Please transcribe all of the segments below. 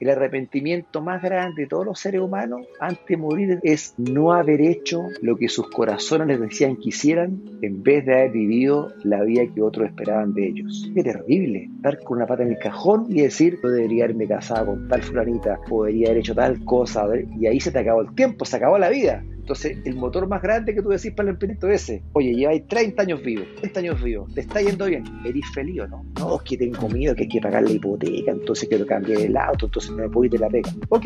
el arrepentimiento más grande de todos los seres humanos antes de morir es no haber hecho lo que sus corazones les decían que hicieran en vez de haber vivido la vida que otros esperaban de ellos. Qué terrible, estar con una pata en el cajón y decir, yo debería haberme casado con tal fulanita, o debería haber hecho tal cosa, y ahí se te acabó el tiempo, se acabó la vida. Entonces, el motor más grande que tú decís para el emprendimiento es ese. Oye, lleváis 30 años vivos, 30 años vivos, te está yendo bien, ¿eres feliz o no? No, es que tengo miedo, que hay que pagar la hipoteca, entonces quiero cambiar el auto, entonces no me puedo ir de la pega. Ok,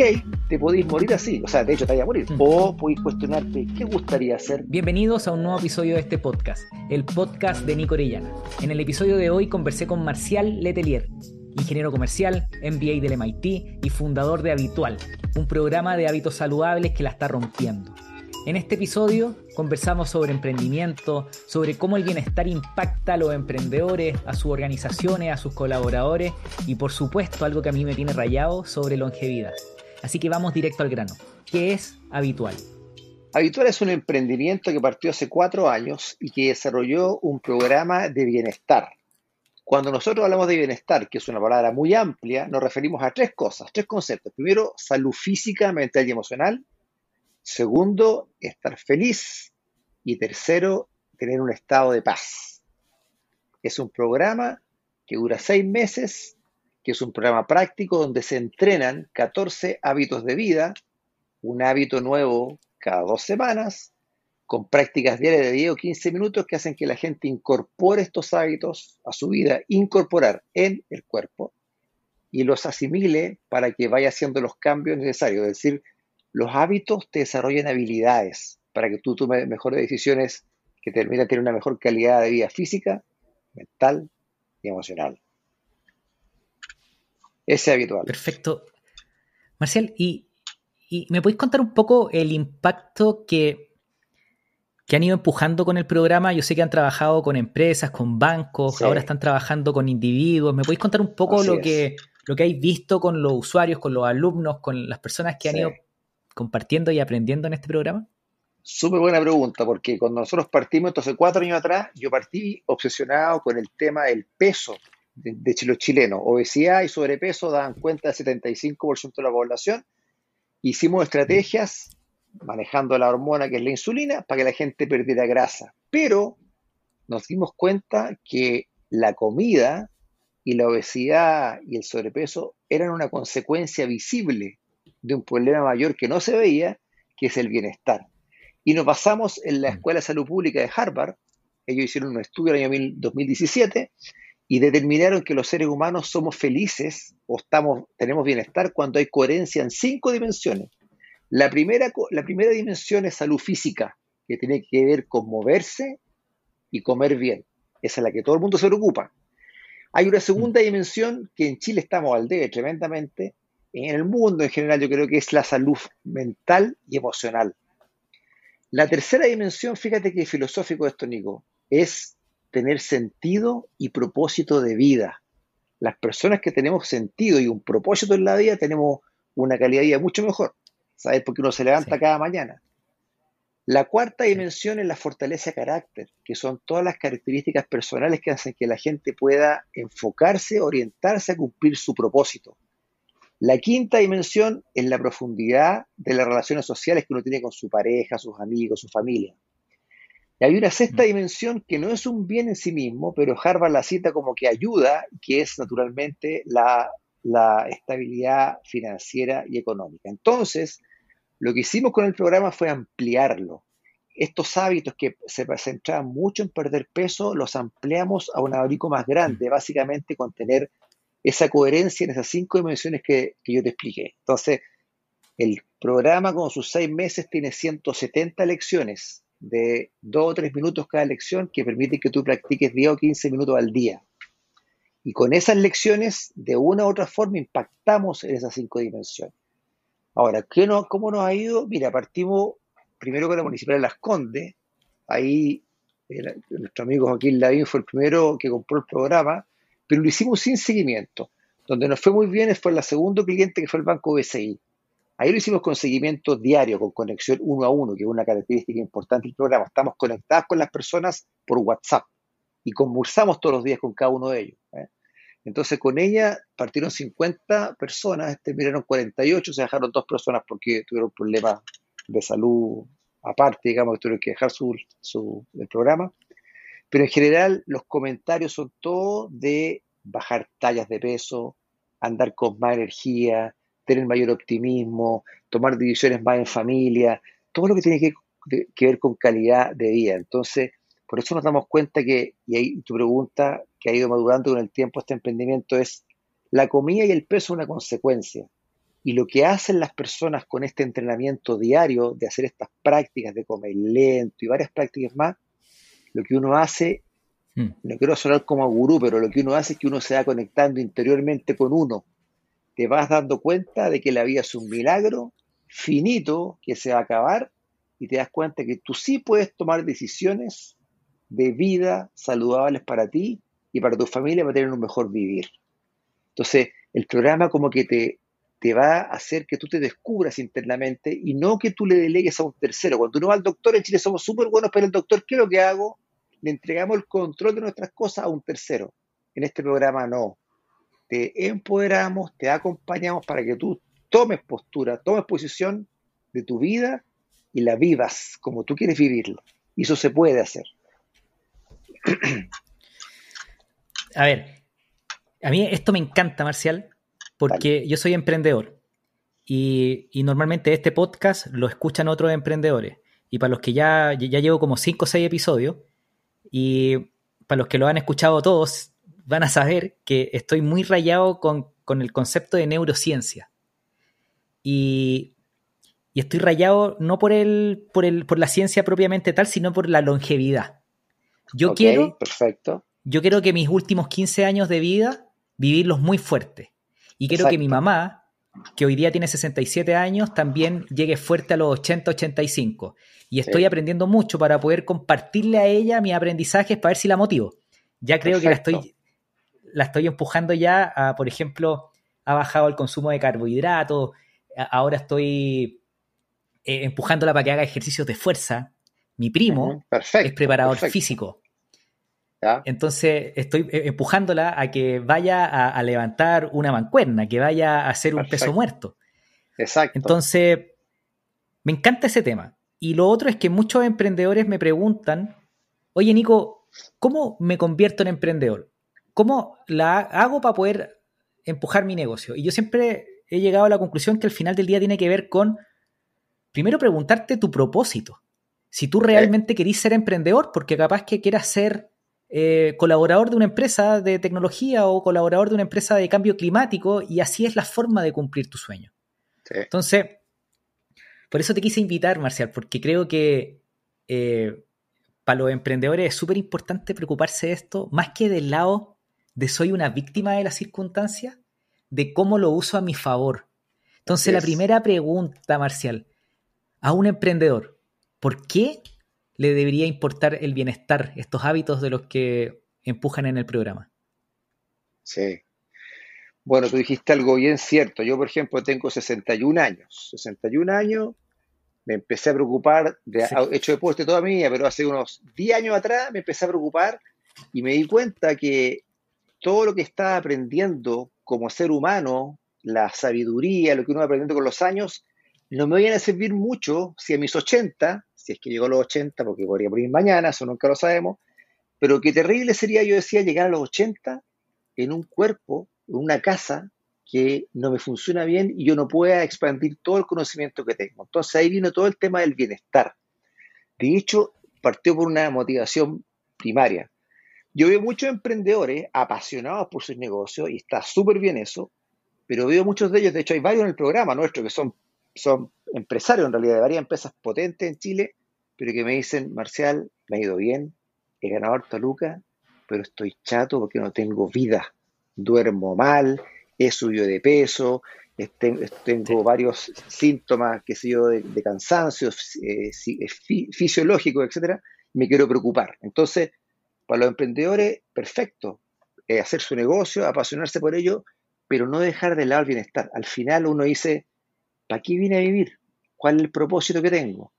te podéis morir así, o sea, de hecho te vaya a morir. Mm. O podéis cuestionarte, ¿qué gustaría hacer? Bienvenidos a un nuevo episodio de este podcast, el podcast de Nico Orellana. En el episodio de hoy conversé con Marcial Letelier, ingeniero comercial, MBA del MIT y fundador de Habitual, un programa de hábitos saludables que la está rompiendo. En este episodio conversamos sobre emprendimiento, sobre cómo el bienestar impacta a los emprendedores, a sus organizaciones, a sus colaboradores y por supuesto algo que a mí me tiene rayado sobre longevidad. Así que vamos directo al grano. ¿Qué es Habitual? Habitual es un emprendimiento que partió hace cuatro años y que desarrolló un programa de bienestar. Cuando nosotros hablamos de bienestar, que es una palabra muy amplia, nos referimos a tres cosas, tres conceptos. Primero, salud física, mental y emocional. Segundo, estar feliz. Y tercero, tener un estado de paz. Es un programa que dura seis meses, que es un programa práctico donde se entrenan 14 hábitos de vida, un hábito nuevo cada dos semanas, con prácticas diarias de 10 o 15 minutos que hacen que la gente incorpore estos hábitos a su vida, incorporar en el cuerpo y los asimile para que vaya haciendo los cambios necesarios. Es decir, los hábitos te desarrollan habilidades para que tú tomes mejores decisiones que te permitan tener una mejor calidad de vida física, mental y emocional. Ese es habitual. Perfecto. Marcial, ¿y, me podéis contar un poco el impacto que, que, han ido empujando con el programa? Yo sé que han trabajado con empresas, con bancos, ahora están trabajando con individuos. ¿Me podéis contar un poco lo que, lo que habéis visto con los usuarios, con los alumnos, con las personas que han ido compartiendo y aprendiendo en este programa? Súper buena pregunta, porque cuando nosotros partimos, entonces cuatro años atrás, yo partí obsesionado con el tema del peso de, los chilenos. Obesidad y sobrepeso dan cuenta del 75% de la población. Hicimos estrategias manejando la hormona que es la insulina para que la gente perdiera grasa. Pero nos dimos cuenta que la comida y la obesidad y el sobrepeso eran una consecuencia visible de un problema mayor que no se veía, que es el bienestar. Y nos basamos en la mm. Escuela de Salud Pública de Harvard. Ellos hicieron un estudio en el año 2017 y determinaron que los seres humanos somos felices o estamos, tenemos bienestar cuando hay coherencia en cinco dimensiones. La primera, la primera dimensión es salud física, que tiene que ver con moverse y comer bien. Esa es la que todo el mundo se preocupa. Hay una segunda mm. dimensión que en Chile estamos al debe tremendamente, en el mundo en general yo creo que es la salud mental y emocional. La tercera dimensión, fíjate que filosófico esto, Nico, es tener sentido y propósito de vida. Las personas que tenemos sentido y un propósito en la vida tenemos una calidad de vida mucho mejor. ¿Sabes? Porque uno se levanta cada mañana. La cuarta dimensión es la fortaleza de carácter, que son todas las características personales que hacen que la gente pueda enfocarse, orientarse a cumplir su propósito. La quinta dimensión es la profundidad de las relaciones sociales que uno tiene con su pareja, sus amigos, su familia. Y hay una sexta mm. dimensión que no es un bien en sí mismo, pero Harvard la cita como que ayuda, que es naturalmente la, estabilidad financiera y económica. Entonces, lo que hicimos con el programa fue ampliarlo. Estos hábitos que se centraban mucho en perder peso, los ampliamos a un abanico más grande, mm. básicamente con tener esa coherencia en esas cinco dimensiones que, yo te expliqué. Entonces, el programa con sus seis meses tiene 170 lecciones de dos o tres minutos cada lección que permiten que tú practiques 10 o 15 minutos al día. Y con esas lecciones, de una u otra forma, impactamos en esas cinco dimensiones. Ahora, ¿qué no, ¿cómo nos ha ido? Mira, partimos primero con la Municipal de Las Condes. Ahí nuestro amigo Joaquín Lavín fue el primero que compró el programa pero lo hicimos sin seguimiento. Donde nos fue muy bien fue el segundo cliente que fue el Banco BCI. Ahí lo hicimos con seguimiento diario, con conexión uno a uno, que es una característica importante del programa. Estamos conectados con las personas por WhatsApp y conversamos todos los días con cada uno de ellos. ¿eh? Entonces con ella partieron 50 personas, terminaron 48, se dejaron dos personas porque tuvieron problemas de salud aparte, digamos, que tuvieron que dejar su, su, el programa. Pero en general los comentarios son todos de bajar tallas de peso, andar con más energía, tener mayor optimismo, tomar decisiones más en familia, todo lo que tiene que, que ver con calidad de vida. Entonces, por eso nos damos cuenta que, y ahí tu pregunta que ha ido madurando con el tiempo este emprendimiento es, la comida y el peso es una consecuencia. Y lo que hacen las personas con este entrenamiento diario de hacer estas prácticas de comer lento y varias prácticas más, lo que uno hace, hmm. no quiero sonar como gurú, pero lo que uno hace es que uno se va conectando interiormente con uno. Te vas dando cuenta de que la vida es un milagro finito que se va a acabar y te das cuenta que tú sí puedes tomar decisiones de vida saludables para ti y para tu familia para tener un mejor vivir. Entonces, el programa como que te, te va a hacer que tú te descubras internamente y no que tú le delegues a un tercero. Cuando uno va al doctor, en Chile somos súper buenos, pero el doctor, ¿qué es lo que hago? Le entregamos el control de nuestras cosas a un tercero. En este programa no. Te empoderamos, te acompañamos para que tú tomes postura, tomes posición de tu vida y la vivas como tú quieres vivirla. Y eso se puede hacer. A ver, a mí esto me encanta, Marcial, porque yo soy emprendedor y, normalmente este podcast lo escuchan otros emprendedores. Y para los que ya, ya llevo como 5 o 6 episodios, y para los que lo han escuchado todos, van a saber que estoy muy rayado con, el concepto de neurociencia. Y, estoy rayado no por, el, por, el, por la ciencia propiamente tal, sino por la longevidad. Yo quiero. Perfecto. Yo quiero que mis últimos 15 años de vida vivirlos muy fuerte. Y quiero que mi mamá, que hoy día tiene 67 años, también llegue fuerte a los 80, 85. Y estoy aprendiendo mucho para poder compartirle a ella mis aprendizajes para ver si la motivo. Ya creo que la estoy, la estoy empujando ya a, por ejemplo, ha bajado el consumo de carbohidratos, ahora estoy eh, empujándola para que haga ejercicios de fuerza. Mi primo es preparador físico. Entonces estoy eh, empujándola a que vaya a, levantar una mancuerna, que vaya a hacer un peso muerto. Exacto. Entonces, me encanta ese tema. Y lo otro es que muchos emprendedores me preguntan, oye Nico, ¿cómo me convierto en emprendedor? ¿Cómo la hago para poder empujar mi negocio? Y yo siempre he llegado a la conclusión que al final del día tiene que ver con, primero, preguntarte tu propósito. Si tú realmente querís ser emprendedor, porque capaz que quieras ser eh, colaborador de una empresa de tecnología o colaborador de una empresa de cambio climático y así es la forma de cumplir tu sueño. Entonces, por eso te quise invitar, Marcial, porque creo que eh, para los emprendedores es súper importante preocuparse de esto, más que del lado de soy una víctima de las circunstancias, de cómo lo uso a mi favor. Entonces, la primera pregunta, Marcial, a un emprendedor, ¿por qué le debería importar el bienestar, estos hábitos de los que empujan en el programa. Sí. Bueno, tú dijiste algo bien cierto. Yo, por ejemplo, tengo 61 años. 61 años, me empecé a preocupar, de, he hecho deporte toda mi vida, pero hace unos 10 años atrás me empecé a preocupar y me di cuenta que todo lo que estaba aprendiendo como ser humano, la sabiduría, lo que uno va aprendiendo con los años, no me vayan a servir mucho si a mis 80 si es que llegó a los 80, porque podría morir mañana, eso nunca lo sabemos, pero qué terrible sería, yo decía, llegar a los 80 en un cuerpo, en una casa que no me funciona bien y yo no pueda expandir todo el conocimiento que tengo. Entonces ahí vino todo el tema del bienestar. De hecho, partió por una motivación primaria. Yo veo muchos emprendedores apasionados por sus negocios y está súper bien eso, pero veo muchos de ellos, de hecho hay varios en el programa nuestro que son, son empresarios en realidad de varias empresas potentes en Chile, pero que me dicen, Marcial, me ha ido bien, he ganado harto lucas, pero estoy chato porque no tengo vida, duermo mal, he subido de peso, tengo varios síntomas, qué sé yo, de, cansancio eh, fisiológico, etcétera, me quiero preocupar. Entonces, para los emprendedores, perfecto, eh, hacer su negocio, apasionarse por ello, pero no dejar de lado el bienestar. Al final uno dice, ¿para qué vine a vivir? cuál es el propósito que tengo.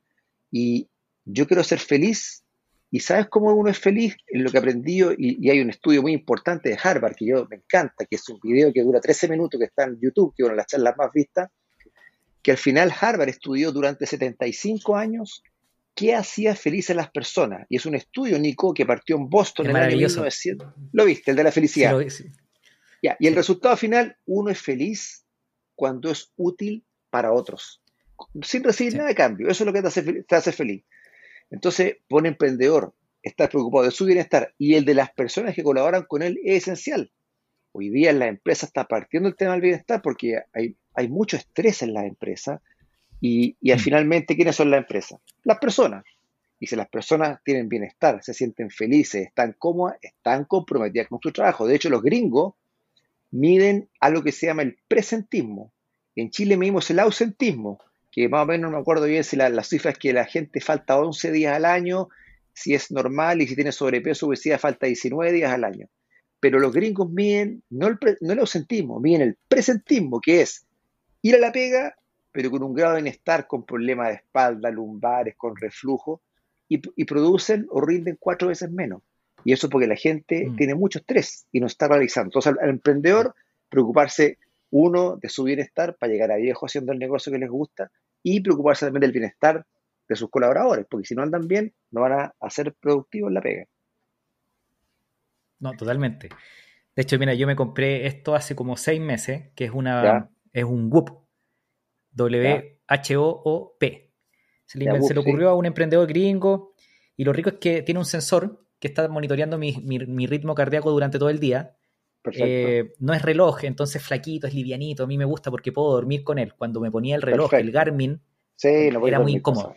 Y yo quiero ser feliz ¿Y sabes cómo uno es feliz? En lo que aprendí, y, y hay un estudio muy importante de Harvard que yo me encanta, que es un video que dura 13 minutos, que está en YouTube, que es una de las charlas más vistas, que al final Harvard estudió durante 75 años qué hacía feliz a las personas. Y es un estudio, Nico, que partió en Boston en el año 1900. ¿Lo viste? El de la felicidad. Ya, y el resultado final, uno es feliz cuando es útil para otros, sin recibir nada de cambio. Eso es lo que te hace, te hace feliz. Entonces, pone emprendedor, estar preocupado de su bienestar y el de las personas que colaboran con él es esencial. Hoy día la empresa está partiendo el tema del bienestar porque hay, hay mucho estrés en la empresa y, y mm. finalmente, ¿quiénes son las empresas? Las personas. Y si las personas tienen bienestar, se sienten felices, están cómodas, están comprometidas con su trabajo. De hecho, los gringos miden algo que se llama el presentismo. En Chile medimos el ausentismo, que más o menos no me acuerdo bien si la, la cifra es que la gente falta 11 días al año, si es normal y si tiene sobrepeso o obesidad falta 19 días al año. Pero los gringos miden no el, no el ausentismo, miden el presentismo, que es ir a la pega, pero con un grado de bienestar, con problemas de espalda, lumbares, con reflujo, y, producen o rinden cuatro veces menos. Y eso porque la gente mm. tiene mucho estrés y no está realizando. Entonces, al, emprendedor, preocuparse, uno, de su bienestar para llegar a viejo haciendo el negocio que les gusta y preocuparse también del bienestar de sus colaboradores, porque si no andan bien, no van a, ser productivos en la pega. No, totalmente. De hecho, mira, yo me compré esto hace como seis meses, que es una es un WHOOP, W-H-O-O-P. Se, le, se le ocurrió a un emprendedor gringo y lo rico es que tiene un sensor que está monitoreando mi, ritmo cardíaco durante todo el día. Eh, no es reloj, entonces flaquito, es livianito. A mí me gusta porque puedo dormir con él. Cuando me ponía el reloj, el Garmin, era muy incómodo.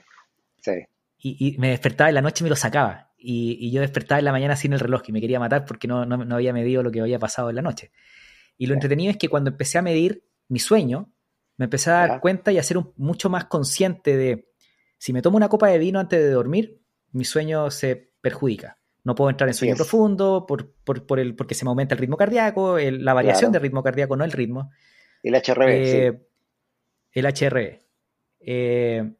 Y, me despertaba en la noche y me lo sacaba. Y, yo despertaba en la mañana sin el reloj y me quería matar porque no, había medido lo que había pasado en la noche. Y lo entretenido es que cuando empecé a medir mi sueño, me empecé a dar cuenta y a ser mucho más consciente de si me tomo una copa de vino antes de dormir, mi sueño se perjudica. No puedo entrar en sueño profundo por, por, el, porque se me aumenta el ritmo cardíaco, la variación del ritmo cardíaco, no el ritmo. El HRV. Eh, el HRV. Eh,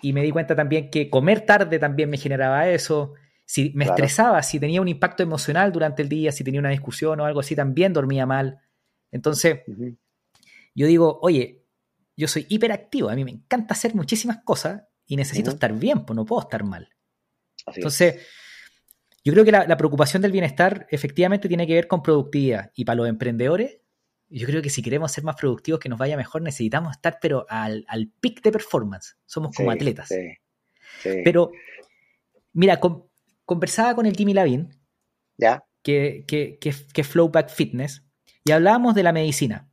y me di cuenta también que comer tarde también me generaba eso. Si me estresaba, si tenía un impacto emocional durante el día, si tenía una discusión o algo así, también dormía mal. Entonces, yo digo, oye, yo soy hiperactivo, a mí me encanta hacer muchísimas cosas y necesito estar bien, pues no puedo estar mal. Entonces, yo creo que la, preocupación del bienestar efectivamente tiene que ver con productividad. Y para los emprendedores, yo creo que si queremos ser más productivos, que nos vaya mejor, necesitamos estar, pero al, al pic de performance. Somos como atletas. Pero, mira, conversaba con el Jimmy Lavin, ¿Ya? Que, que, que, que es Flowback Fitness, y hablábamos de la medicina.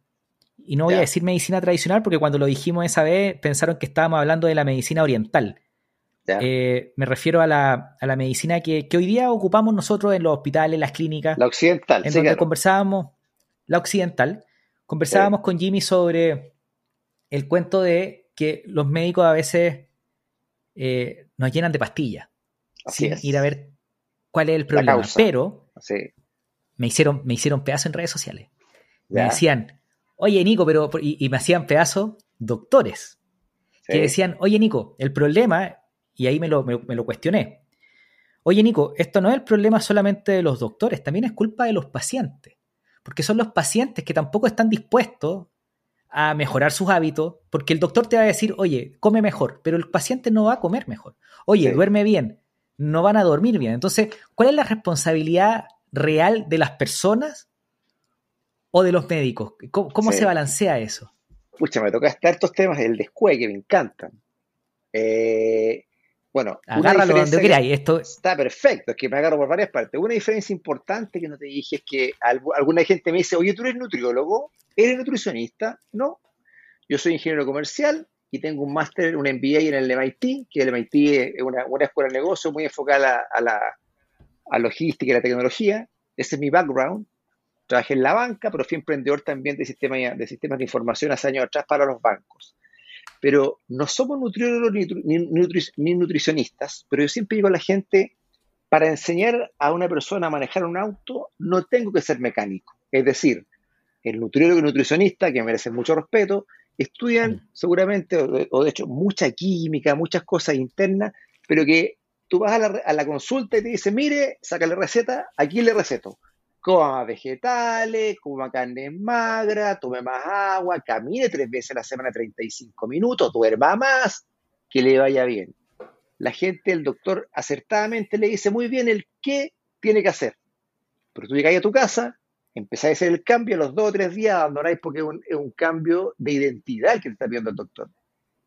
Y no voy a decir medicina tradicional porque cuando lo dijimos esa vez pensaron que estábamos hablando de la medicina oriental. Eh, me refiero a la, medicina que, hoy día ocupamos nosotros en los hospitales, las clínicas. La occidental. En donde conversábamos, la occidental, conversábamos con Jimmy sobre el cuento de que los médicos a veces eh, nos llenan de pastillas sin ir a ver cuál es el problema. Pero me hicieron, me hicieron pedazo en redes sociales. Me decían, oye Nico, pero, y, me hacían pedazos doctores, que decían, oye Nico, el problema, y ahí me lo, me, lo cuestioné, oye Nico, esto no es el problema solamente de los doctores, también es culpa de los pacientes, porque son los pacientes que tampoco están dispuestos a mejorar sus hábitos, porque el doctor te va a decir, oye, come mejor, pero el paciente no va a comer mejor. Oye, duerme bien, no van a dormir bien. Entonces, ¿cuál es la responsabilidad real de las personas o de los médicos? ¿Cómo, se balancea eso? Pucha, me toca estar estos temas del descueve que me encantan. Eh, bueno, agárralo donde queráis. Esto... Está perfecto, es que me agarro por varias partes. Una diferencia importante que no te dije es que alguna gente me dice, oye, tú eres nutriólogo, eres nutricionista. No, yo soy ingeniero comercial y tengo un máster, un MBA en el MIT, que el MIT es una, escuela de negocio muy enfocada a la, a logística y la tecnología. Ese es mi background. Trabajé en la banca, pero fui emprendedor también de sistemas de, sistemas de información hace años atrás para los bancos. Pero no somos nutriólogos ni, nutricionistas, pero yo siempre digo a la gente, para enseñar a una persona a manejar un auto, no tengo que ser mecánico. Es decir, el nutriólogo y nutricionista, que merecen mucho respeto, estudian mm. seguramente, o de hecho, mucha química, muchas cosas internas, pero que tú vas a la, consulta y te dice, mire, saca la receta, aquí le receto. Coma vegetales, coma carne magra, tome más agua, camine tres veces a la semana 35 minutos, duerma más, que le vaya bien. La gente, el doctor acertadamente le dice muy bien el qué tiene que hacer. Pero tú llegas a tu casa, empezás a hacer el cambio, a los dos o tres días abandonáis porque es un, es un cambio de identidad que te está pidiendo el doctor.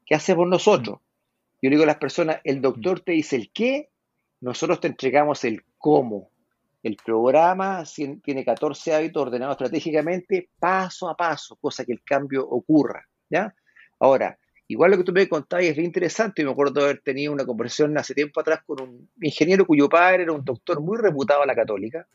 ¿Qué hacemos nosotros? Yo digo a las personas, el doctor te dice el qué, nosotros te entregamos el cómo. El programa tiene 14 hábitos ordenados estratégicamente paso a paso, cosa que el cambio ocurra. ¿ya? Ahora, igual lo que tú me contabas es bien interesante. me acuerdo de haber tenido una conversación hace tiempo atrás con un ingeniero cuyo padre era un doctor muy reputado a la católica.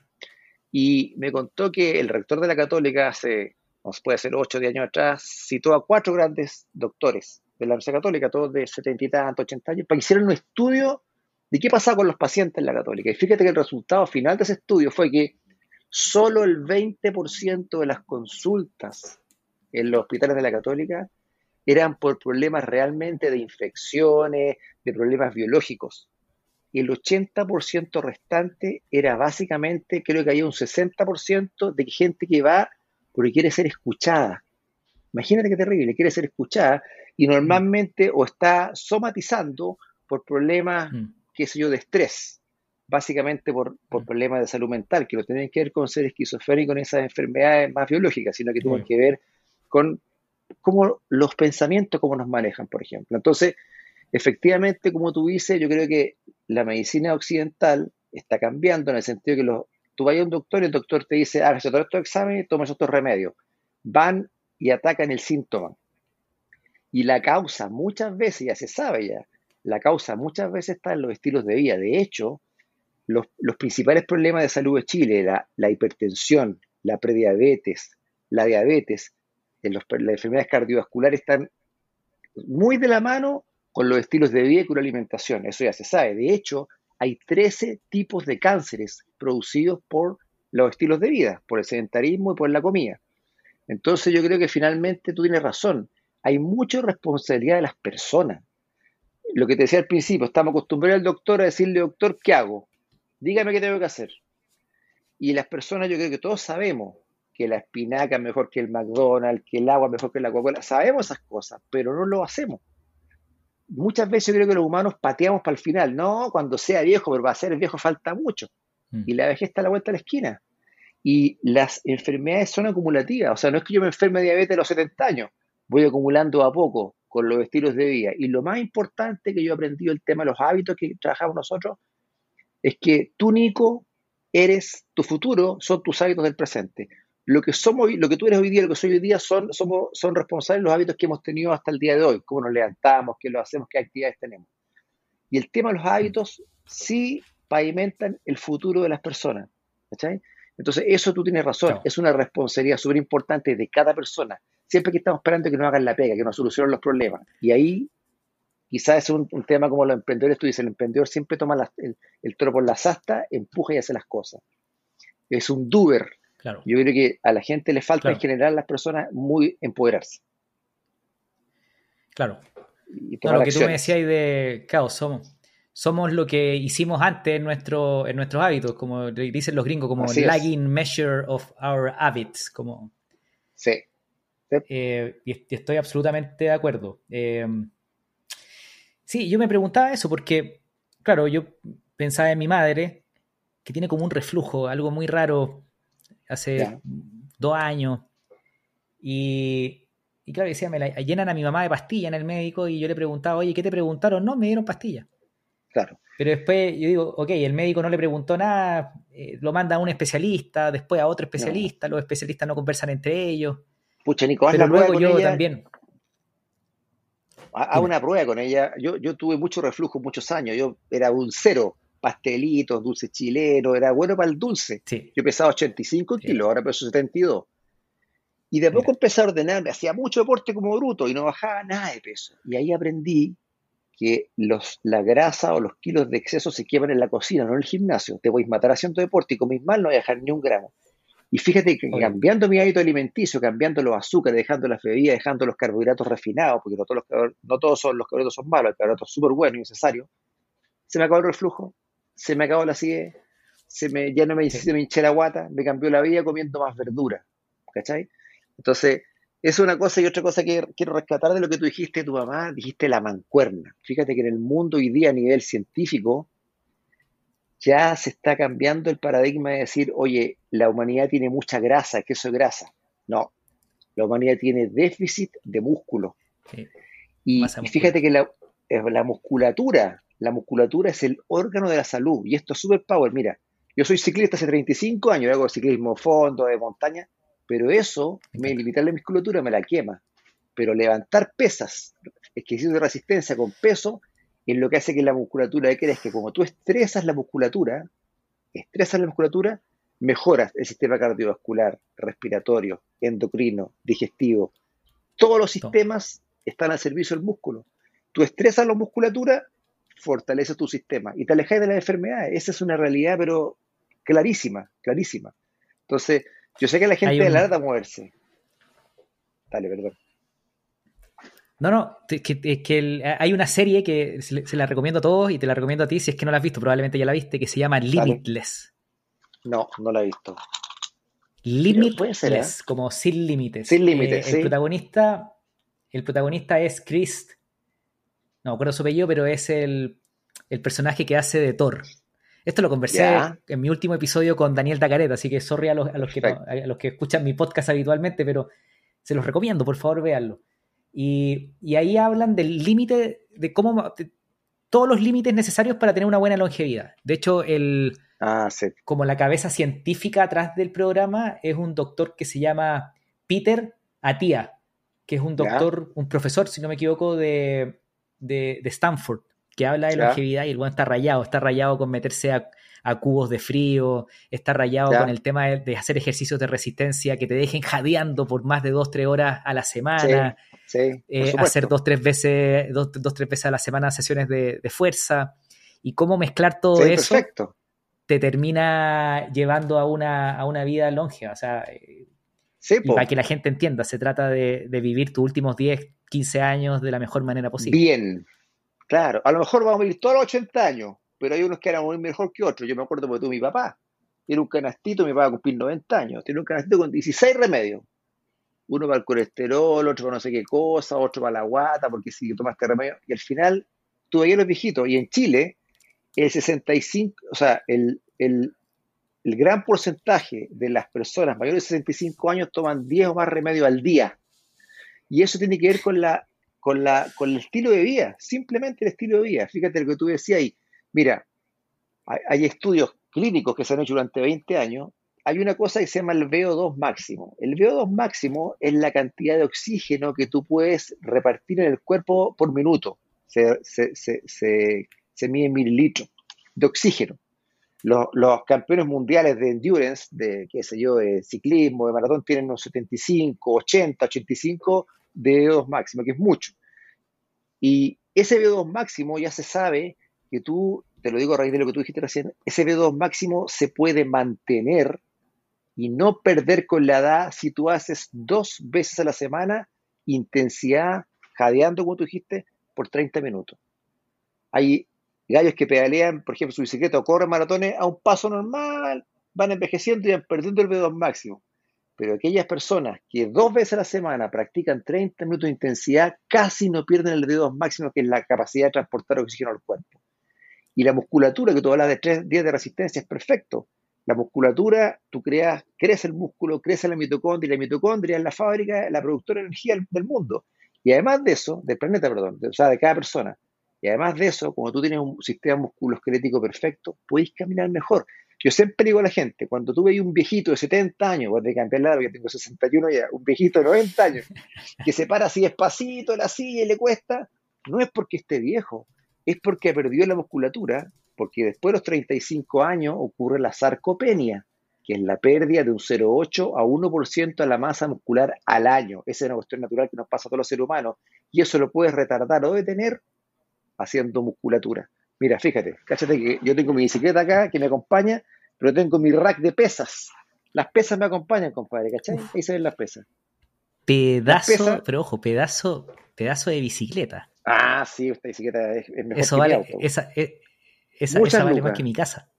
Y me contó que el rector de la católica hace, no puede ser 8 o 10 años atrás, citó a cuatro grandes doctores de la Universidad Católica, todos de 70 y tantos, 80 años, para que hicieran un estudio de qué pasaba con los pacientes en la Católica. Y fíjate que el resultado final de ese estudio fue que solo el 20% de las consultas en los hospitales de la Católica eran por problemas realmente de infecciones, de problemas biológicos. Y el 80% restante era básicamente, creo que había un 60% de gente que va porque quiere ser escuchada. Imagínate qué terrible, quiere ser escuchada y normalmente o está somatizando por problemas, mm. Qué sé yo, de estrés, básicamente por, por mm. problemas de salud mental, que no tienen que ver con ser esquizofrénico en esas enfermedades más biológicas, sino que tienen que ver con cómo los pensamientos, cómo nos manejan, por ejemplo. Entonces, efectivamente, como tú dices, yo creo que la medicina occidental está cambiando en el sentido que los, tú vayas a un doctor y el doctor te dice, hágase todos estos exámenes, tomes estos remedios. Van y atacan el síntoma. Y la causa muchas veces, ya se sabe ya, la causa muchas veces está en los estilos de vida. De hecho, los, principales problemas de salud de Chile, la, hipertensión, la prediabetes, la diabetes, las enfermedades cardiovasculares están muy de la mano con los estilos de vida y con la alimentación. Eso ya se sabe. De hecho, hay 13 tipos de cánceres producidos por los estilos de vida, por el sedentarismo y por la comida. Entonces yo creo que finalmente tú tienes razón hay mucha responsabilidad de las personas. Lo que te decía al principio, estamos acostumbrados al doctor a decirle, doctor, ¿qué hago? Dígame qué tengo que hacer. Y las personas, yo creo que todos sabemos que la espinaca es mejor que el McDonald's, que el agua es mejor que la Coca-Cola. Sabemos esas cosas, pero no lo hacemos. Muchas veces yo creo que los humanos pateamos para el final. No, cuando sea viejo, pero va a ser viejo falta mucho. Mm. Y la vejez está a la vuelta de la esquina. Y las enfermedades son acumulativas. O sea, no es que yo me enferme de diabetes a los 70 años voy acumulando a poco con los estilos de vida. Y lo más importante que yo he aprendido el tema de los hábitos que trabajamos nosotros es que tú, Nico, eres tu futuro, son tus hábitos del presente. Lo que somos, lo que tú eres hoy día, lo que soy hoy día, son, somos, son responsables los hábitos que hemos tenido hasta el día de hoy, cómo nos levantamos, qué lo hacemos, qué actividades tenemos. Y el tema de los hábitos sí pavimentan el futuro de las personas. Entonces, eso tú tienes razón, es una responsabilidad súper importante de cada persona siempre que estamos esperando que nos hagan la pega, que nos solucionen los problemas. Y ahí quizás es un, tema como los emprendedores, tú dices, el emprendedor siempre toma el, toro por la asta, empuja y hace las cosas. Es un doer. Claro. Yo creo que a la gente le falta en general a las personas muy empoderarse. Claro. lo que tú me decías de, claro, somos, somos lo que hicimos antes en, nuestro, en nuestros hábitos, como dicen los gringos, como lagging measure of our habits. Como... Sí. Eh, y, estoy absolutamente de acuerdo. Eh, sí, yo me preguntaba eso porque, claro, yo pensaba en mi madre, que tiene como un reflujo, algo muy raro, hace dos años. Y, y claro, decía, me la llenan a mi mamá de pastilla en el médico y yo le preguntaba, oye, ¿qué te preguntaron? No, me dieron pastilla. Claro. Pero después yo digo, ok, el médico no le preguntó nada, eh, lo manda a un especialista, después a otro especialista, los especialistas no conversan entre ellos. Pucha, Nico, haz la prueba con yo ella. también. Haz una prueba con ella. Yo, yo tuve mucho reflujo muchos años. Yo era un cero, pastelitos, dulce chileno, era bueno para el dulce. Yo pesaba 85 kilos, ahora peso 72. Y de poco empecé a ordenarme, hacía mucho deporte como bruto y no bajaba nada de peso. Y ahí aprendí que los, la grasa o los kilos de exceso se queman en la cocina, no en el gimnasio. Te voy a matar haciendo deporte y comís mal, no voy a dejar ni un gramo. Y fíjate que cambiando mi hábito alimenticio, cambiando los azúcares, dejando las bebidas, dejando los carbohidratos refinados, porque no todos, no todos son, los carbohidratos son malos, el carbohidrato es súper bueno y necesario, se me acabó el reflujo, se me acabó la acidez, se me, ya no me, se me hinché la guata, me cambió la vida comiendo más verdura, ¿cachai? Entonces, es una cosa y otra cosa que quiero rescatar de lo que tú dijiste, tu mamá, dijiste la mancuerna. Fíjate que en el mundo hoy día a nivel científico ya se está cambiando el paradigma de decir, oye, la humanidad tiene mucha grasa, que eso es grasa. No, la humanidad tiene déficit de músculo. Y, fíjate que la, la, musculatura, la musculatura es el órgano de la salud y esto es super power. Mira, yo soy ciclista hace 35 años, hago ciclismo fondo, de montaña, pero eso, me limitar la musculatura, me la quema. Pero levantar pesas, ejercicio de resistencia con peso, es lo que hace que la musculatura es que como tú estresas la musculatura, estresas la musculatura, mejoras el sistema cardiovascular, respiratorio, endocrino, digestivo. Todos los sistemas están al servicio del músculo. Tú estresas la musculatura, fortaleces tu sistema y te alejas de las enfermedades. Esa es una realidad, pero clarísima, clarísima. Entonces, yo sé que la gente le un... moverse. Dale, perdón. No, no, es que, hay una serie que se, la recomiendo a todos y te la recomiendo a ti si es que no la has visto, probablemente ya la viste, que se llama Limitless. No, no la he visto. Limitless, como sin límites. Sin límites, eh, El protagonista, el protagonista es Chris, no me acuerdo su apellido, pero es el, el personaje que hace de Thor. Esto lo conversé en mi último episodio con Daniel Tacareta, así que sorry a los, que, a los que escuchan mi podcast habitualmente, pero se los recomiendo, por favor, véanlo. Y, ahí hablan del límite, de cómo, todos los límites necesarios para tener una buena longevidad. De hecho, el, ah, como la cabeza científica atrás del programa es un doctor que se llama Peter Atia, que es un doctor, un profesor, si no me equivoco, de, de Stanford que habla de longevidad y el bueno está rayado, está rayado con meterse a, cubos de frío, está rayado con el tema de, hacer ejercicios de resistencia que te dejen jadeando por más de dos, tres horas a la semana, eh, hacer dos, tres veces, dos, tres veces a la semana sesiones de, fuerza. Y cómo mezclar todo eso te termina llevando a una, a una vida longeva. O sea, eh, para que la gente entienda, se trata de, de, vivir tus últimos 10, 15 años de la mejor manera posible. Bien, Claro, a lo mejor vamos a vivir todos los 80 años, pero hay unos que eran muy mejor que otros. Yo me acuerdo porque tú, mi papá, tiene un canastito, mi papá va cumplir 90 años, tiene un canastito con 16 remedios. Uno para el colesterol, otro para no sé qué cosa, otro para la guata, porque si tomaste remedio. Y al final, tú veías los viejitos. Y en Chile, el 65, o sea, el, el, el gran porcentaje de las personas mayores de 65 años toman 10 o más remedios al día. Y eso tiene que ver con la con, la, con el estilo de vida, simplemente el estilo de vida. Fíjate lo que tú decías ahí. Mira, hay, estudios clínicos que se han hecho durante 20 años. Hay una cosa que se llama el VO2 máximo. El VO2 máximo es la cantidad de oxígeno que tú puedes repartir en el cuerpo por minuto. Se, se, mide mililitros de oxígeno. Los, los, campeones mundiales de endurance, de qué sé yo, de ciclismo, de maratón, tienen unos 75, 80, 85 de VO2 máximo, que es mucho. Y ese VO2 máximo ya se sabe que tú, te lo digo a raíz de lo que tú dijiste recién, ese VO2 máximo se puede mantener y no perder con la edad si tú haces dos veces a la semana intensidad, jadeando, como tú dijiste, por 30 minutos. Hay gallos que pedalean, por ejemplo, su bicicleta o corren maratones a un paso normal, van envejeciendo y van perdiendo el VO2 máximo. Pero aquellas personas que dos veces a la semana practican 30 minutos de intensidad casi no pierden el dedo máximo, que es la capacidad de transportar oxígeno al cuerpo. Y la musculatura, que tú hablas de tres días de resistencia, es perfecto. La musculatura, tú creas, crece el músculo, crece la mitocondria, y la mitocondria es la fábrica, la productora de energía del mundo. Y además de eso, del planeta, perdón, o sea, de cada persona. Y además de eso, como tú tienes un sistema musculoesquelético perfecto, puedes caminar mejor. Yo siempre digo a la gente, cuando tú veis un viejito de 70 años, voy a cambiar la edad porque tengo 61 ya, un viejito de 90 años, que se para así despacito la silla y le cuesta, no es porque esté viejo, es porque perdió la musculatura, porque después de los 35 años ocurre la sarcopenia, que es la pérdida de un 0,8 a 1% de la masa muscular al año. Esa es una cuestión natural que nos pasa a todos los seres humanos. Y eso lo puedes retardar o detener haciendo musculatura. Mira, fíjate, cáchate que yo tengo mi bicicleta acá que me acompaña, pero tengo mi rack de pesas. Las pesas me acompañan, compadre, ¿cachai? Ahí se ven las pesas. Pedazo, pero ojo, pedazo, pedazo de bicicleta. Ah, sí, esta bicicleta es, mejor Eso vale, Esa, eh, esa, esa vale más que mi casa.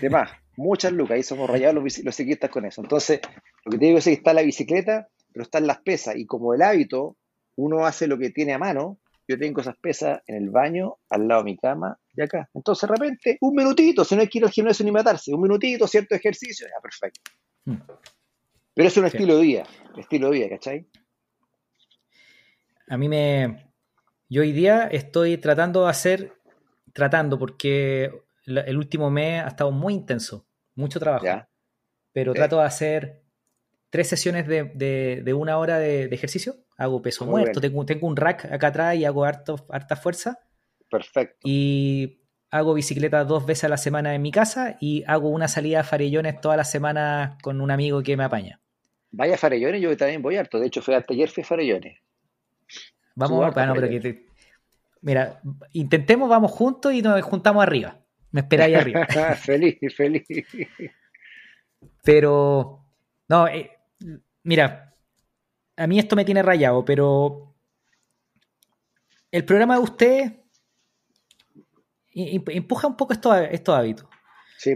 De más, muchas lucas. Ahí somos rayados los, los ciclistas con eso. Entonces, lo que te digo es que está la bicicleta, pero están las pesas. Y como el hábito, uno hace lo que tiene a mano. Yo tengo esas pesas en el baño, al lado de mi cama y acá. Entonces, de repente, un minutito, si no hay que ir al gimnasio ni matarse, un minutito, cierto ejercicio, ya, perfecto. Hmm. Pero es un estilo de vida, estilo de vida, ¿cachai? A mí me. Yo hoy día estoy tratando de hacer. Tratando, porque el último mes ha estado muy intenso, mucho trabajo. Pero trato de hacer tres sesiones de, una hora de, ejercicio. Hago peso muerto, tengo, tengo, un rack acá atrás y hago harto, harta fuerza. Perfecto. Y hago bicicleta dos veces a la semana en mi casa y hago una salida a Farellones todas las semanas con un amigo que me apaña. Vaya Farellones, yo también voy harto. De hecho, fue ayer fui a Farellones. Vamos, bueno, pero que mira, intentemos, vamos juntos y nos juntamos arriba. Me esperáis arriba. feliz, feliz. Pero, no, eh, mira, a mí esto me tiene rayado, pero el programa de usted empuja un poco estos, estos hábitos.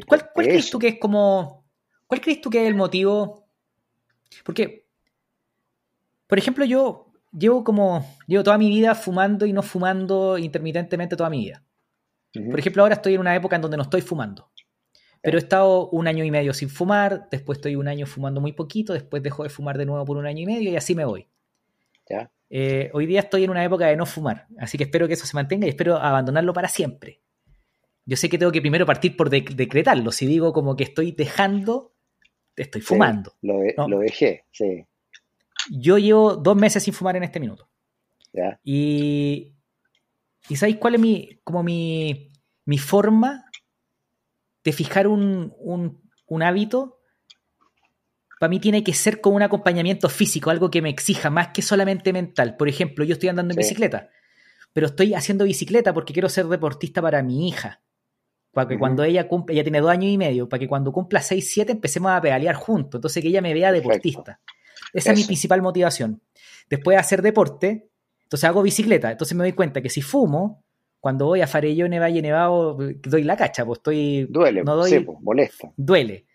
¿Cuál, cuál crees tú que es como, cuál crees tú que es el motivo? Porque, por ejemplo, yo llevo como, llevo toda mi vida fumando y no fumando intermitentemente toda mi vida. Por ejemplo, ahora estoy en una época en donde no estoy fumando. Pero he estado un año y medio sin fumar, después estoy un año fumando muy poquito, después dejo de fumar de nuevo por un año y medio y así me voy. Eh, hoy día estoy en una época de no fumar, así que espero que eso se mantenga y espero abandonarlo para siempre. Yo sé que tengo que primero partir por decretarlo. Si digo como que estoy dejando, estoy fumando. lo, lo, dejé, sí. Yo llevo dos meses sin fumar en este minuto. Y, ¿Y sabéis cuál es mi, como mi, mi forma de fijar un, un, hábito? Para mí tiene que ser como un acompañamiento físico, algo que me exija más que solamente mental. Por ejemplo, yo estoy andando en bicicleta, pero estoy haciendo bicicleta porque quiero ser deportista para mi hija. Para que cuando ella cumple, ella tiene dos años y medio, para que cuando cumpla seis, siete empecemos a pedalear juntos. Entonces que ella me vea deportista. Esa es mi principal motivación. Después de hacer deporte, entonces hago bicicleta. Entonces me doy cuenta que si fumo, cuando voy a Farellones, Valle Nevado, doy la cacha, pues estoy. Duele, no doy, pues, molesta. Duele.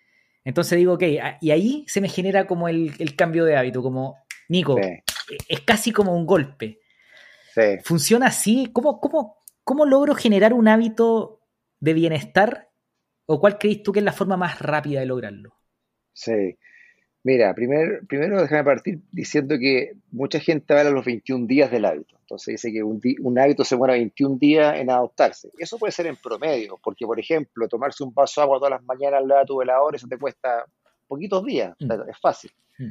Entonces digo, ok, y ahí se me genera como el, cambio de hábito, como, Nico, es casi como un golpe. Sí. ¿Funciona así? ¿Cómo, cómo, ¿Cómo logro generar un hábito de bienestar? ¿O cuál crees tú que es la forma más rápida de lograrlo? Sí. Mira, primer, primero déjame partir diciendo que mucha gente habla los 21 días del hábito. Entonces dice que un, un, hábito se muere 21 días en adoptarse. Eso puede ser en promedio, porque por ejemplo, tomarse un vaso de agua todas las mañanas al lado de tu velador, eso te cuesta poquitos días, mm. es fácil. Mm.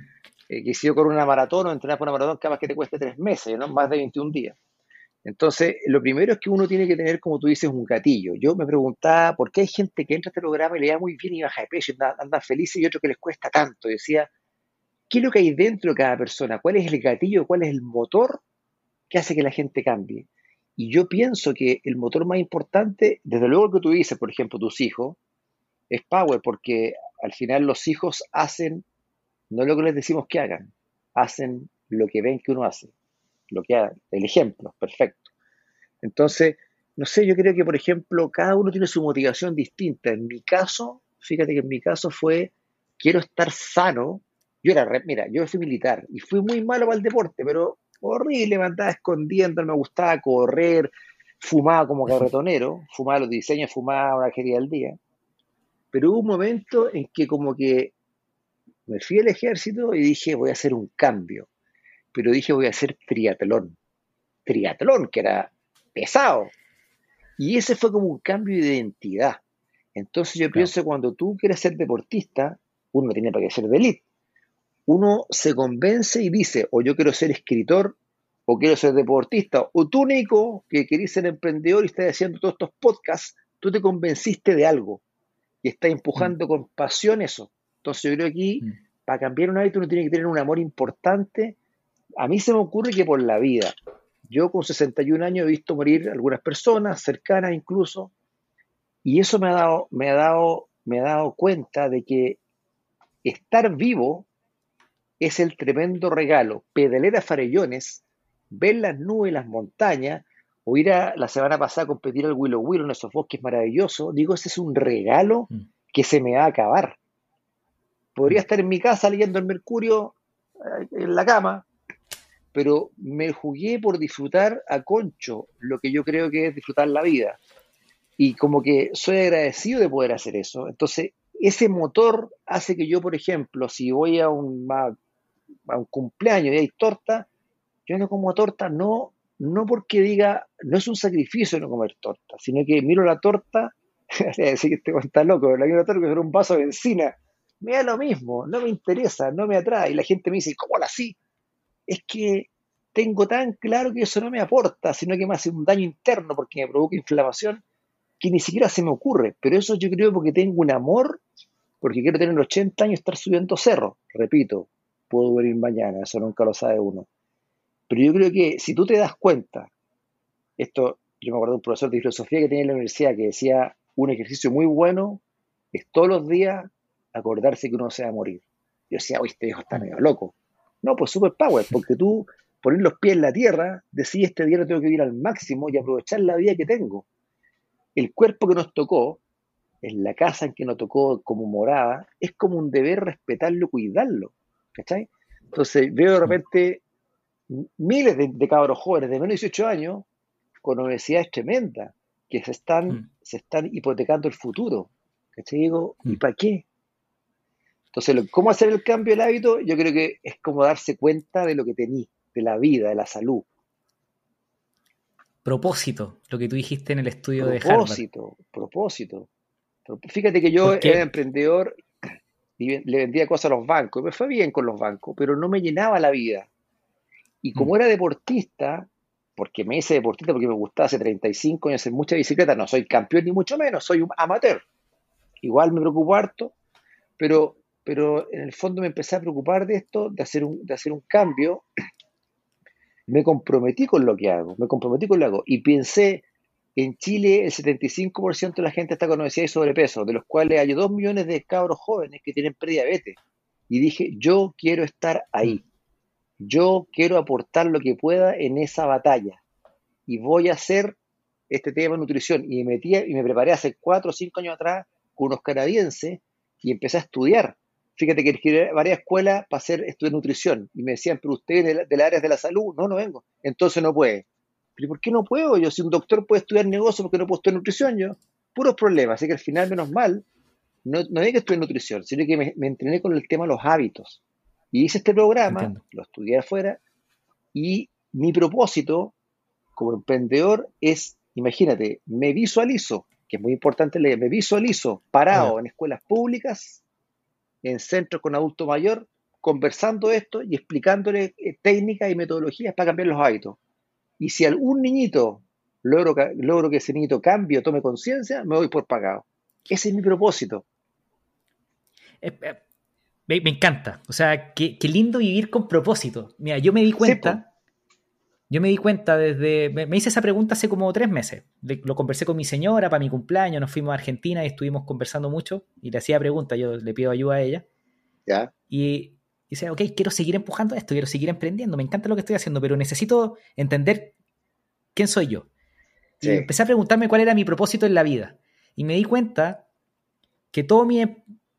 Eh, que si yo corro una maratón o entrenar por una maratón, capaz que te cueste tres meses, ¿no? más de 21 días. Entonces, lo primero es que uno tiene que tener, como tú dices, un gatillo. Yo me preguntaba por qué hay gente que entra a este programa y le da muy bien y baja de peso, anda, feliz y otro que les cuesta tanto. decía, ¿qué es lo que hay dentro de cada persona? ¿Cuál es el gatillo? ¿Cuál es el motor que hace que la gente cambie? Y yo pienso que el motor más importante, desde luego que tú dices, por ejemplo, tus hijos, es Power, porque al final los hijos hacen, no lo que les decimos que hagan, hacen lo que ven que uno hace lo que el ejemplo, perfecto. Entonces, no sé, yo creo que, por ejemplo, cada uno tiene su motivación distinta. En mi caso, fíjate que en mi caso fue, quiero estar sano. Yo era, mira, yo fui militar y fui muy malo para el deporte, pero horrible, me andaba escondiendo, me gustaba correr, fumaba como carretonero, fumaba los diseños, fumaba una quería al día. Pero hubo un momento en que como que me fui al ejército y dije, voy a hacer un cambio pero dije voy a hacer triatlón. Triatlón, que era pesado. Y ese fue como un cambio de identidad. Entonces yo pienso que cuando tú quieres ser deportista, uno tiene para qué ser de élite. Uno se convence y dice, o yo quiero ser escritor, o quiero ser deportista, o tú, Nico, que querés ser emprendedor y estás haciendo todos estos podcasts, tú te convenciste de algo y estás empujando mm. con pasión eso. Entonces yo creo que aquí, mm. para cambiar un hábito, uno tiene que tener un amor importante a mí se me ocurre que por la vida, yo con 61 años he visto morir algunas personas, cercanas incluso, y eso me ha dado, me ha dado, me ha dado cuenta de que estar vivo es el tremendo regalo. Pedaler a farellones, ver las nubes, las montañas, o ir a la semana pasada a competir al Willow Willow en esos bosques maravillosos, digo, ese es un regalo mm. que se me va a acabar. Podría mm. estar en mi casa leyendo el Mercurio eh, en la cama, pero me jugué por disfrutar a concho lo que yo creo que es disfrutar la vida. Y como que soy agradecido de poder hacer eso. Entonces, ese motor hace que yo, por ejemplo, si voy a un, cumpleaños y hay torta, yo no como torta no, no porque diga, no es un sacrificio no comer torta, sino que miro la torta, decir que este está loco, la miro la torta que un vaso de encina, me da lo mismo, no me interesa, no me atrae. Y la gente me dice, ¿cómo la así? Es que tengo tan claro que eso no me aporta, sino que me hace un daño interno porque me provoca inflamación que ni siquiera se me ocurre. Pero eso yo creo porque tengo un amor, porque quiero tener 80 años y estar subiendo cerro. Repito, puedo morir mañana, eso nunca lo sabe uno. Pero yo creo que si tú te das cuenta, esto, yo me acuerdo de un profesor de filosofía que tenía en la universidad que decía, un ejercicio muy bueno es todos los días acordarse que uno se va a morir. Yo decía, oye, este viejo está medio loco. No, pues superpower, porque tú poner los pies en la tierra, decís este día lo tengo que vivir al máximo y aprovechar la vida que tengo. El cuerpo que nos tocó, en la casa en que nos tocó como morada, es como un deber respetarlo, cuidarlo. ¿Cachai? Entonces veo de repente miles de, cabros jóvenes de menos de 18 años con obesidades tremendas que se están, mm. se están hipotecando el futuro. ¿Cachai? Digo, ¿y mm. para qué? Entonces, ¿cómo hacer el cambio del hábito? Yo creo que es como darse cuenta de lo que tení, de la vida, de la salud. Propósito, lo que tú dijiste en el estudio de Harvard. Propósito, propósito. Fíjate que yo era emprendedor y le vendía cosas a los bancos. Me fue bien con los bancos, pero no me llenaba la vida. Y como mm. era deportista, porque me hice deportista porque me gustaba hace 35 años hacer mucha bicicleta, no soy campeón ni mucho menos, soy un amateur. Igual me preocupo harto, pero pero en el fondo me empecé a preocupar de esto, de hacer un, de hacer un cambio. Me comprometí con lo que hago, me comprometí con lo que hago. Y pensé, en Chile el 75% de la gente está con obesidad y sobrepeso, de los cuales hay 2 millones de cabros jóvenes que tienen prediabetes. Y dije, yo quiero estar ahí. Yo quiero aportar lo que pueda en esa batalla. Y voy a hacer este tema de nutrición. Y me, metí, y me preparé hace 4 o 5 años atrás con unos canadienses y empecé a estudiar fíjate que escribí varias escuelas para hacer esto de nutrición y me decían, pero usted de, de las áreas de la salud, no, no vengo, entonces no puede. ¿Pero por qué no puedo? Yo, si un doctor puede estudiar negocio, ¿por qué no puedo estudiar nutrición? Yo, puros problemas, así que al final, menos mal, no, no hay que estudiar nutrición, sino que me, entrené con el tema de los hábitos. Y hice este programa, lo estudié afuera, y mi propósito como emprendedor es, imagínate, me visualizo, que es muy importante leer, me visualizo parado en escuelas públicas en centros con adulto mayor, conversando esto y explicándole eh, técnicas y metodologías para cambiar los hábitos. Y si algún niñito logro, logro que ese niñito cambie o tome conciencia, me voy por pagado. Ese es mi propósito. Eh, eh, me, encanta. O sea, qué, lindo vivir con propósito. Mira, yo me di cuenta yo me di cuenta desde, me, hice esa pregunta hace como tres meses. lo conversé con mi señora para mi cumpleaños, nos fuimos a Argentina y estuvimos conversando mucho y le hacía preguntas, yo le pido ayuda a ella. ¿Ya? Y, dice, ok, quiero seguir empujando esto, quiero seguir emprendiendo, me encanta lo que estoy haciendo, pero necesito entender quién soy yo. Y empecé a preguntarme cuál era mi propósito en la vida. Y me di cuenta que todo mi,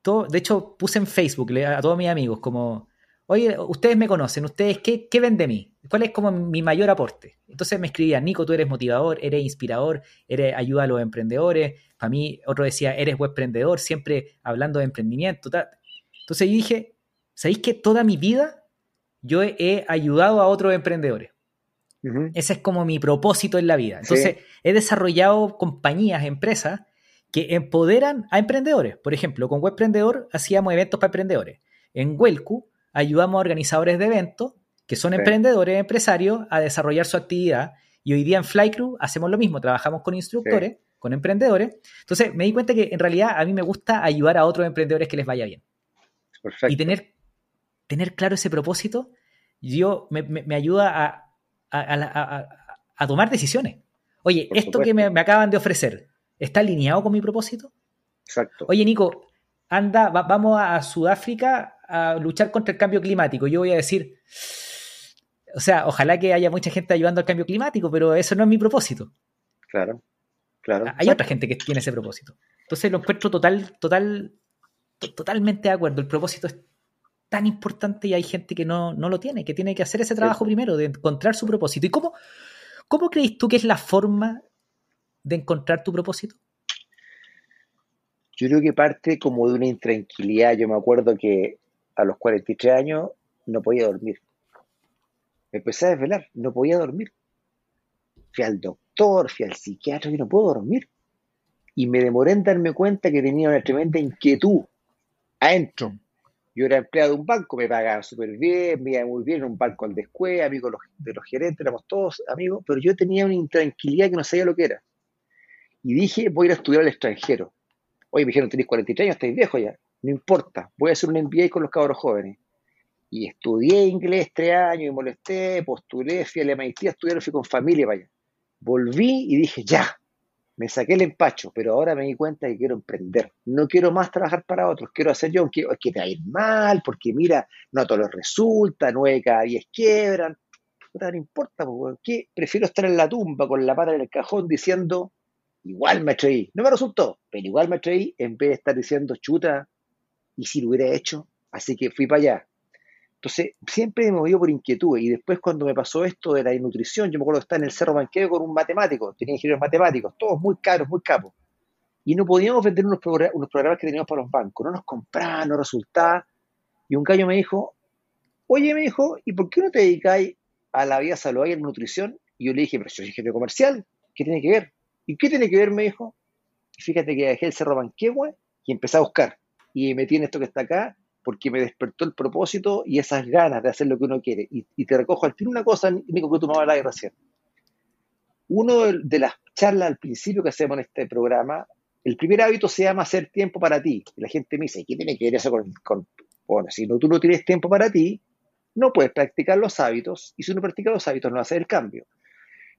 todo, de hecho puse en Facebook a todos mis amigos como oye, ustedes me conocen, ustedes, ¿qué, qué ven de mí? ¿Cuál es como mi mayor aporte? Entonces me escribían, Nico, tú eres motivador, eres inspirador, eres ayuda a los emprendedores. Para mí, otro decía, eres emprendedor, siempre hablando de emprendimiento. Entonces yo dije, ¿sabéis que toda mi vida yo he, ayudado a otros emprendedores? Ese es como mi propósito en la vida. Entonces, he desarrollado compañías, empresas que empoderan a emprendedores. Por ejemplo, con Webprendedor hacíamos eventos para emprendedores. En Welcu ayudamos a organizadores de eventos que son emprendedores, empresarios, a desarrollar su actividad. Y hoy día en Flycrew hacemos lo mismo, trabajamos con instructores, con emprendedores. Entonces me di cuenta que en realidad a mí me gusta ayudar a otros emprendedores que les vaya bien. Y tener, tener claro ese propósito, yo me, ayuda a, tomar decisiones. Oye, esto que me, acaban de ofrecer, ¿está alineado con mi propósito? Exacto. Oye, Nico, anda, vamos a Sudáfrica a luchar contra el cambio climático. Yo voy a decir, o sea, ojalá que haya mucha gente ayudando al cambio climático, pero eso no es mi propósito. Claro, claro. Hay otra gente que tiene ese propósito. Entonces lo encuentro total, total, totalmente de acuerdo. El propósito es tan importante y hay gente que no, lo tiene, que tiene que hacer ese trabajo primero, de encontrar su propósito. ¿Y cómo, cómo crees tú que es la forma de encontrar tu propósito? Yo creo que parte como de una intranquilidad. Yo me acuerdo que a los 43 años no podía dormir. Me empecé a desvelar, no podía dormir. Fui al doctor, fui al psiquiatra y no puedo dormir. Y me demoré en darme cuenta que tenía una tremenda inquietud adentro. Yo era empleado de un banco, me pagaba súper bien, me iba muy bien, en un banco al descué, amigo de los gerentes, éramos todos amigos, pero yo tenía una intranquilidad que no sabía lo que era. Y dije, voy a ir a estudiar al extranjero. Oye, me dijeron, tenéis 43 años, estáis viejo ya. No importa, voy a hacer un MBA con los cabros jóvenes. Y estudié inglés tres años y molesté, postulé, fui a la MIT a estudiar, fui con familia para allá. Volví y dije, ya, me saqué el empacho, pero ahora me di cuenta que quiero emprender. No quiero más trabajar para otros, quiero hacer yo, aunque es que te va mal, porque mira, no a todos les resulta, nueve cada diez quiebran. No, importa, porque prefiero estar en la tumba con la pata en el cajón diciendo, igual me atreví. No me resultó, pero igual me atreví en vez de estar diciendo, chuta, y si lo hubiera hecho. Así que fui para allá. Entonces, siempre me movió por inquietud. Y después, cuando me pasó esto de la nutrición, yo me acuerdo que estaba en el Cerro Banquero con un matemático, tenía ingenieros matemáticos, todos muy caros, muy capos. Y no podíamos vender unos, unos programas que teníamos para los bancos. No nos compraban, no resultaba. Y un gallo me dijo, oye, me dijo, ¿y por qué no te dedicáis a la vida saludable y a la nutrición? Y yo le dije, pero soy ingeniero comercial, ¿qué tiene que ver? ¿Y qué tiene que ver? Me dijo. Fíjate que dejé el Cerro Banquehue y empecé a buscar. Y me metí en esto que está acá porque me despertó el propósito y esas ganas de hacer lo que uno quiere. Y, te recojo al fin una cosa, Nico, que tú me hablabas recién. Uno de, las charlas al principio que hacemos en este programa, el primer hábito se llama hacer tiempo para ti. Y la gente me dice, ¿qué tiene que ver eso con, bueno, si no, tú no tienes tiempo para ti, no puedes practicar los hábitos, y si no practicas los hábitos no hacer el cambio.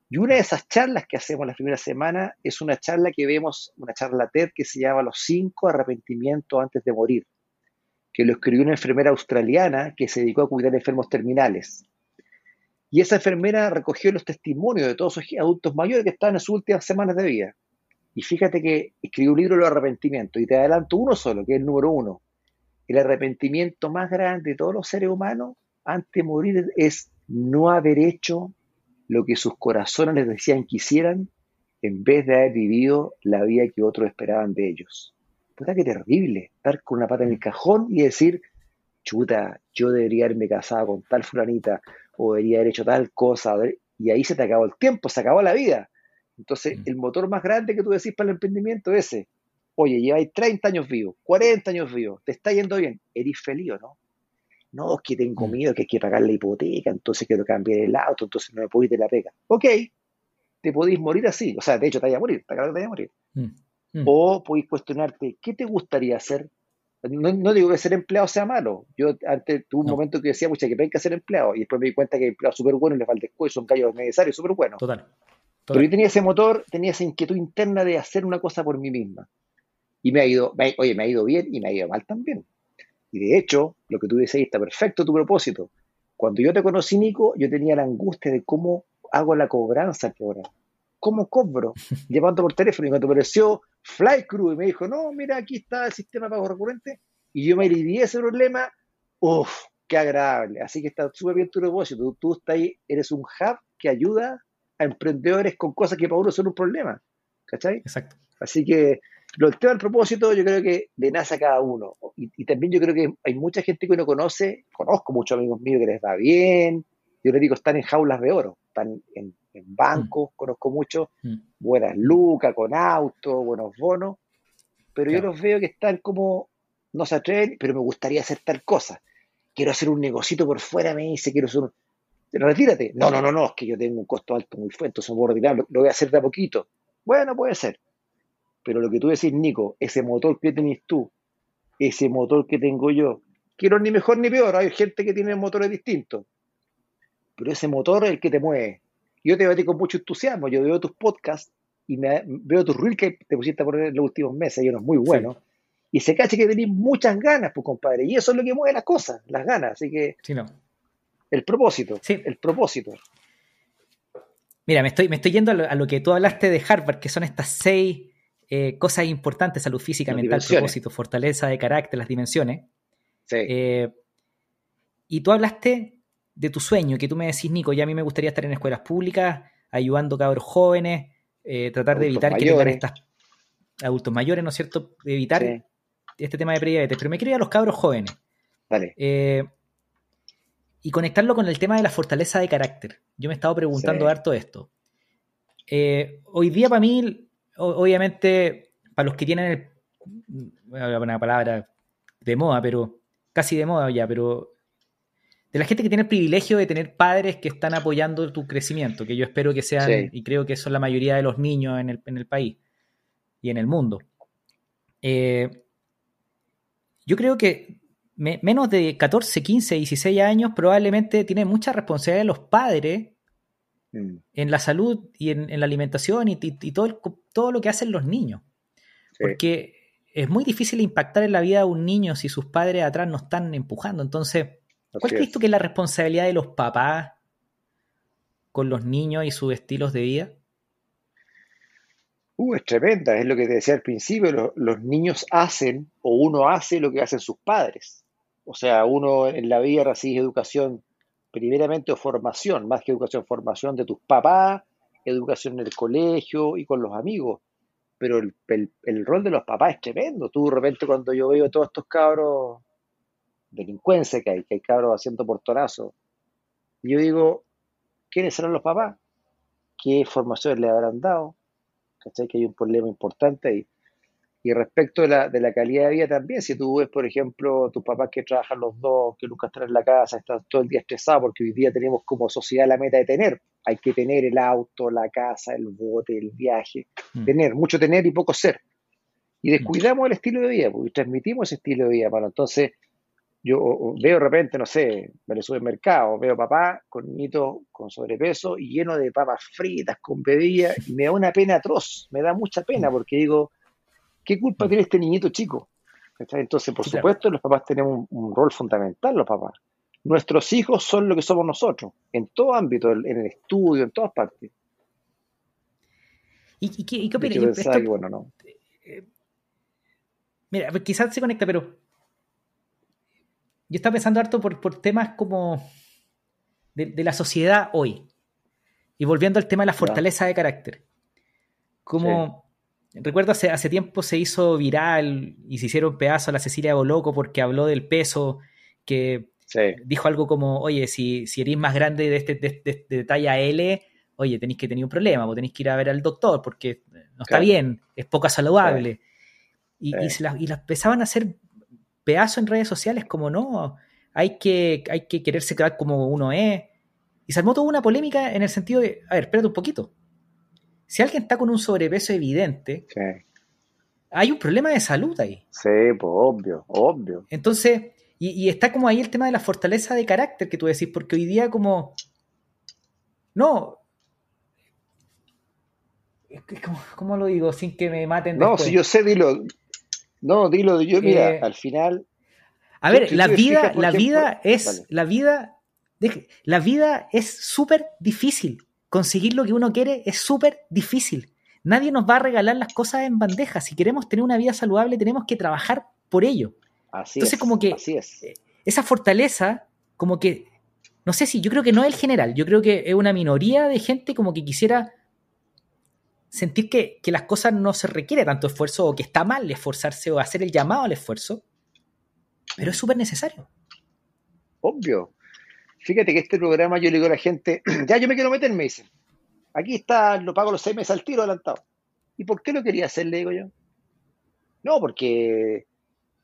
Y una de esas charlas que hacemos la primera semana es una charla que vemos, una charla TED que se llama Los cinco arrepentimientos antes de morir que lo escribió una enfermera australiana que se dedicó a cuidar enfermos terminales. Y esa enfermera recogió los testimonios de todos esos adultos mayores que estaban en sus últimas semanas de vida. Y fíjate que escribió un libro de los arrepentimientos, y te adelanto uno solo, que es el número uno. El arrepentimiento más grande de todos los seres humanos antes de morir es no haber hecho lo que sus corazones les decían que hicieran en vez de haber vivido la vida que otros esperaban de ellos puta que terrible, estar con una pata en el cajón y decir, chuta, yo debería haberme casado con tal fulanita, o debería haber hecho tal cosa, y ahí se te acabó el tiempo, se acabó la vida. Entonces, mm. el motor más grande que tú decís para el emprendimiento es ese. Oye, lleváis 30 años vivos, 40 años vivos, te está yendo bien, ¿eres feliz o no? No, es que tengo mm. miedo, que hay que pagar la hipoteca, entonces quiero cambiar el auto, entonces no me puedo ir de la pega. Ok, te podéis morir así, o sea, de hecho te vaya a morir, te acabas de morir. Mm. Mm. O podéis cuestionarte, ¿qué te gustaría hacer? No, digo que ser empleado sea malo. Yo antes tuve un momento que decía, mucha que que ser empleado. Y después me di cuenta que empleado súper bueno y le falta después, son callos necesarios, súper bueno. Total, Pero yo tenía ese motor, tenía esa inquietud interna de hacer una cosa por mí misma. Y me ha ido, oye, me ha ido bien y me ha ido mal también. Y de hecho, lo que tú dices está perfecto tu propósito. Cuando yo te conocí, Nico, yo tenía la angustia de cómo hago la cobranza que ahora. ¿Cómo cobro? Llamando por teléfono y cuando apareció Flycrew y me dijo, no, mira, aquí está el sistema de pago recurrente y yo me alivié ese problema, uff, qué agradable. Así que está súper bien tu negocio. Tú, tú estás ahí, eres un hub que ayuda a emprendedores con cosas que para uno son un problema. ¿Cachai? Exacto. Así que lo, el tema del propósito yo creo que le nace a cada uno. Y, también yo creo que hay mucha gente que uno conoce, conozco muchos amigos míos que les va bien, yo les digo, están en jaulas de oro, están en en bancos, mm. conozco mucho, mm. buenas lucas, con autos, buenos bonos, pero yo los veo que están como, no se atreven, pero me gustaría hacer tal cosa. Quiero hacer un negocito por fuera, me dice, quiero hacer un... Retírate. No, no, no, no, es que yo tengo un costo alto muy fuerte, no retirar, lo, lo voy a hacer de a poquito. Bueno, puede ser. Pero lo que tú decís, Nico, ese motor que tenés tú, ese motor que tengo yo, quiero ni mejor ni peor, hay gente que tiene motores distintos, pero ese motor es el que te mueve, yo te veo con mucho entusiasmo, yo veo tus podcasts y me, veo tus reels que te pusiste a poner en los últimos meses, y uno es muy bueno. Y se cacha que tenés muchas ganas, pues compadre, y eso es lo que mueve las cosas, las ganas, así que... Sí, no. El propósito. Sí. El propósito. Mira, me estoy, me estoy yendo a lo, que tú hablaste de Harvard, que son estas seis eh, cosas importantes, salud física, mental, propósito, fortaleza de carácter, las dimensiones. Sí. Eh, y tú hablaste de tu sueño, que tú me decís, Nico, ya a mí me gustaría estar en escuelas públicas, ayudando a cabros jóvenes, eh, tratar de evitar que tengan estas adultos mayores, ¿no es cierto? De evitar este tema de prediabetes. Pero me quiero ir a los cabros jóvenes. Vale. Eh, y conectarlo con el tema de la fortaleza de carácter. Yo me he estado preguntando harto esto. Eh, hoy día para mí, obviamente, para los que tienen el, una palabra de moda, pero casi de moda ya, pero de la gente que tiene el privilegio de tener padres que están apoyando tu crecimiento, que yo espero que sean, y creo que son la mayoría de los niños en el, país y en el mundo. Eh, yo creo que menos de 14, 15, 16 años probablemente tienen mucha responsabilidad de los padres mm. en la salud y en, la alimentación y, todo, todo lo que hacen los niños. Porque es muy difícil impactar en la vida de un niño si sus padres atrás no están empujando. Entonces, ¿cuál crees tú que es la responsabilidad de los papás con los niños y sus estilos de vida? Uh, es tremenda, es lo que te decía al principio, los niños hacen o uno hace lo que hacen sus padres. O sea, uno en la vida recibe educación primeramente o formación, más que educación, formación de tus papás, educación en el colegio y con los amigos. Pero el, rol de los papás es tremendo. Tú de repente cuando yo veo todos estos cabros delincuencia que hay, que hay cabros haciendo portonazos, yo digo, ¿quiénes serán los papás? ¿Qué formación le habrán dado? ¿Cachai? Que hay un problema importante ahí. Y respecto de la, de la calidad de vida también, si tú ves, por ejemplo, tus papás que trabajan los dos, que nunca están en la casa, están todo el día estresados, porque hoy día tenemos como sociedad la meta de tener. Hay que tener el auto, la casa, el bote, el viaje. Mm. Tener, mucho tener y poco ser. Y descuidamos el estilo de vida, porque transmitimos ese estilo de vida, bueno, entonces yo veo de repente, no sé, me lo sube al mercado, veo papá con niñitos con sobrepeso y lleno de papas fritas, con bebidas, y me da una pena atroz, me da mucha pena, porque digo, ¿qué culpa tiene este niñito chico? Entonces, por supuesto, los papás tenemos un, rol fundamental, los papás. Nuestros hijos son lo que somos nosotros, en todo ámbito, en el estudio, en todas partes. ¿Y, qué, qué opinas? bueno, no. Eh, mira, quizás se conecta, pero yo estaba pensando harto por, por temas como de, la sociedad hoy. Y volviendo al tema de la fortaleza de carácter. Como Recuerdo hace, hace tiempo se hizo viral y se hicieron pedazos a la Cecilia Boloco porque habló del peso, que dijo algo como, oye, si, si eres más grande de, este, de, talla L, oye, tenéis que tener un problema, vos tenéis que ir a ver al doctor porque no está bien, es poco saludable. Y, y, las, empezaban a hacer pedazos en redes sociales como, no, hay que, hay que quererse quedar como uno es. Y se armó toda una polémica en el sentido de, a ver, espérate un poquito si alguien está con un sobrepeso evidente, hay un problema de salud ahí. Sí, pues obvio, obvio. Entonces, y, está como ahí el tema de la fortaleza de carácter que tú decís, porque hoy día como... No. ¿Cómo, lo digo? Sin que me maten. No, si yo sé, dilo. No, dilo, yo, mira, eh, al final... A ver, la vida, la vida es, la vida, la vida es súper difícil conseguir lo que uno quiere es súper difícil. Nadie nos va a regalar las cosas en bandeja. Si queremos tener una vida saludable, tenemos que trabajar por ello. Así Entonces, como que eh, esa fortaleza, como que, no sé si, yo creo que no es el general, yo creo que es una minoría de gente como que quisiera sentir que, que las cosas no se requiere tanto esfuerzo o que está mal esforzarse o hacer el llamado al esfuerzo, pero es súper necesario. Obvio. Fíjate que este programa yo le digo a la gente, ya yo me quiero meter, me dicen. Aquí está, lo pago los seis meses al tiro adelantado. ¿Y por qué lo quería hacer? Le digo yo. No, porque,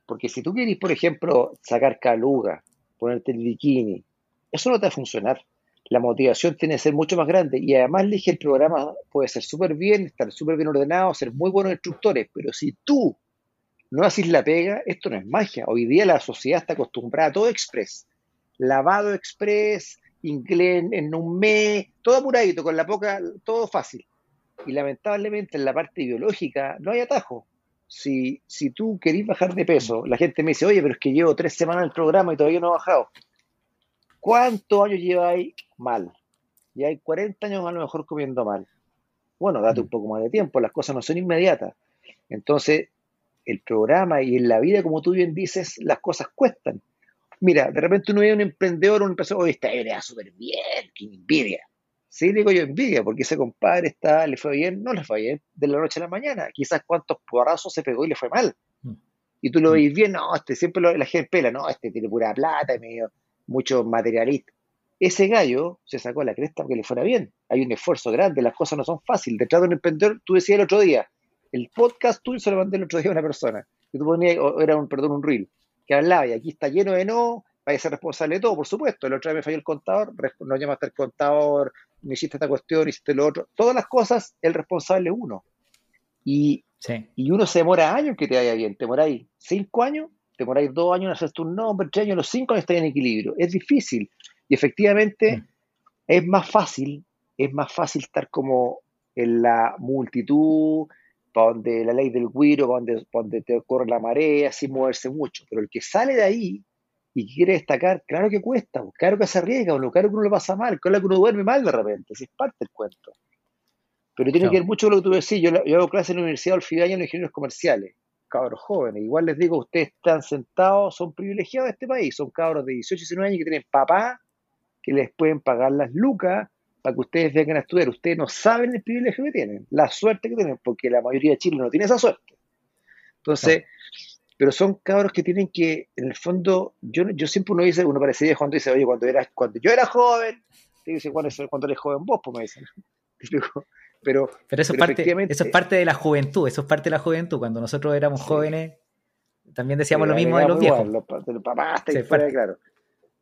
porque si tú quieres, por ejemplo, sacar caluga, ponerte el bikini, eso no te va a funcionar. La motivación tiene que ser mucho más grande. Y además le dije, el programa puede ser súper bien, estar súper bien ordenado, ser muy buenos instructores, pero si tú no haces la pega, esto no es magia. Hoy día la sociedad está acostumbrada a todo express lavado express, inglés en un mes, todo apuradito, con la poca, todo fácil. Y lamentablemente en la parte biológica no hay atajo. Si, si tú querís bajar de peso, la gente me dice, oye, pero es que llevo tres semanas en el programa y todavía no he bajado. ¿Cuántos años lleváis mal? Y hay 40 años a lo mejor comiendo mal. Bueno, date un mm. poco más de tiempo, las cosas no son inmediatas. Entonces, el programa y en la vida, como tú bien dices, las cosas cuestan. Mira, de repente uno ve a un emprendedor, un empresario, oye, esta idea súper bien, que envidia. Sí, digo yo envidia, porque ese compadre está, le fue bien, no le fue bien de la noche a la mañana. Quizás cuántos porrazos se pegó y le fue mal. Mm. Y tú lo mm. veis bien, no, este siempre la gente pela, no, este tiene pura plata, medio, mucho materialista. Ese gallo se sacó la cresta porque le fuera bien. Hay un esfuerzo grande, las cosas no son fáciles. Detrás de un emprendedor, tú decías el otro día, el podcast tuyo se lo mandé el otro día a una persona, que tú ponías, era un, perdón, un reel, que hablaba y aquí está lleno de no, vaya a ser responsable de todo, por supuesto. El otro día me falló el contador, no llamaste al contador, me hiciste esta cuestión, hiciste lo otro. Todas las cosas, el responsable es uno. Y, y uno se demora años que te vaya bien. Te demoráis cinco años, te demoráis dos años en hacer tu nombre, tres años, los cinco años estás en equilibrio. Es difícil. Y efectivamente mm. es más fácil, es más fácil estar como en la multitud, para donde la ley del guiro, para donde, donde te ocurre la marea, sin moverse mucho. Pero el que sale de ahí y quiere destacar, claro que cuesta, claro que se arriesga, claro que uno lo pasa mal, claro que uno duerme mal de repente, si es parte del cuento. Pero tiene que ver mucho con lo que tú decís. Yo, yo hago clases en la Universidad de Olfidaña en ingenieros comerciales, cabros jóvenes. Igual les digo, ustedes están sentados, son privilegiados de este país, son cabros de 18, 19 años que tienen papá que les pueden pagar las lucas para que ustedes vengan a estudiar. Ustedes no saben el privilegio que tienen, la suerte que tienen, porque la mayoría de Chile no tiene esa suerte. Entonces, pero son cabros que tienen que, en el fondo, yo, yo siempre uno dice, uno parece cuando dice, oye, cuando, era, cuando yo era joven, te dice, cuando, cuando eres joven vos, pues me dicen. Pero, pero eso, es parte, eso es parte de la juventud, eso es parte de la juventud. Cuando nosotros éramos jóvenes, también decíamos lo mismo de los viejos. Los, los papás, fuera, claro.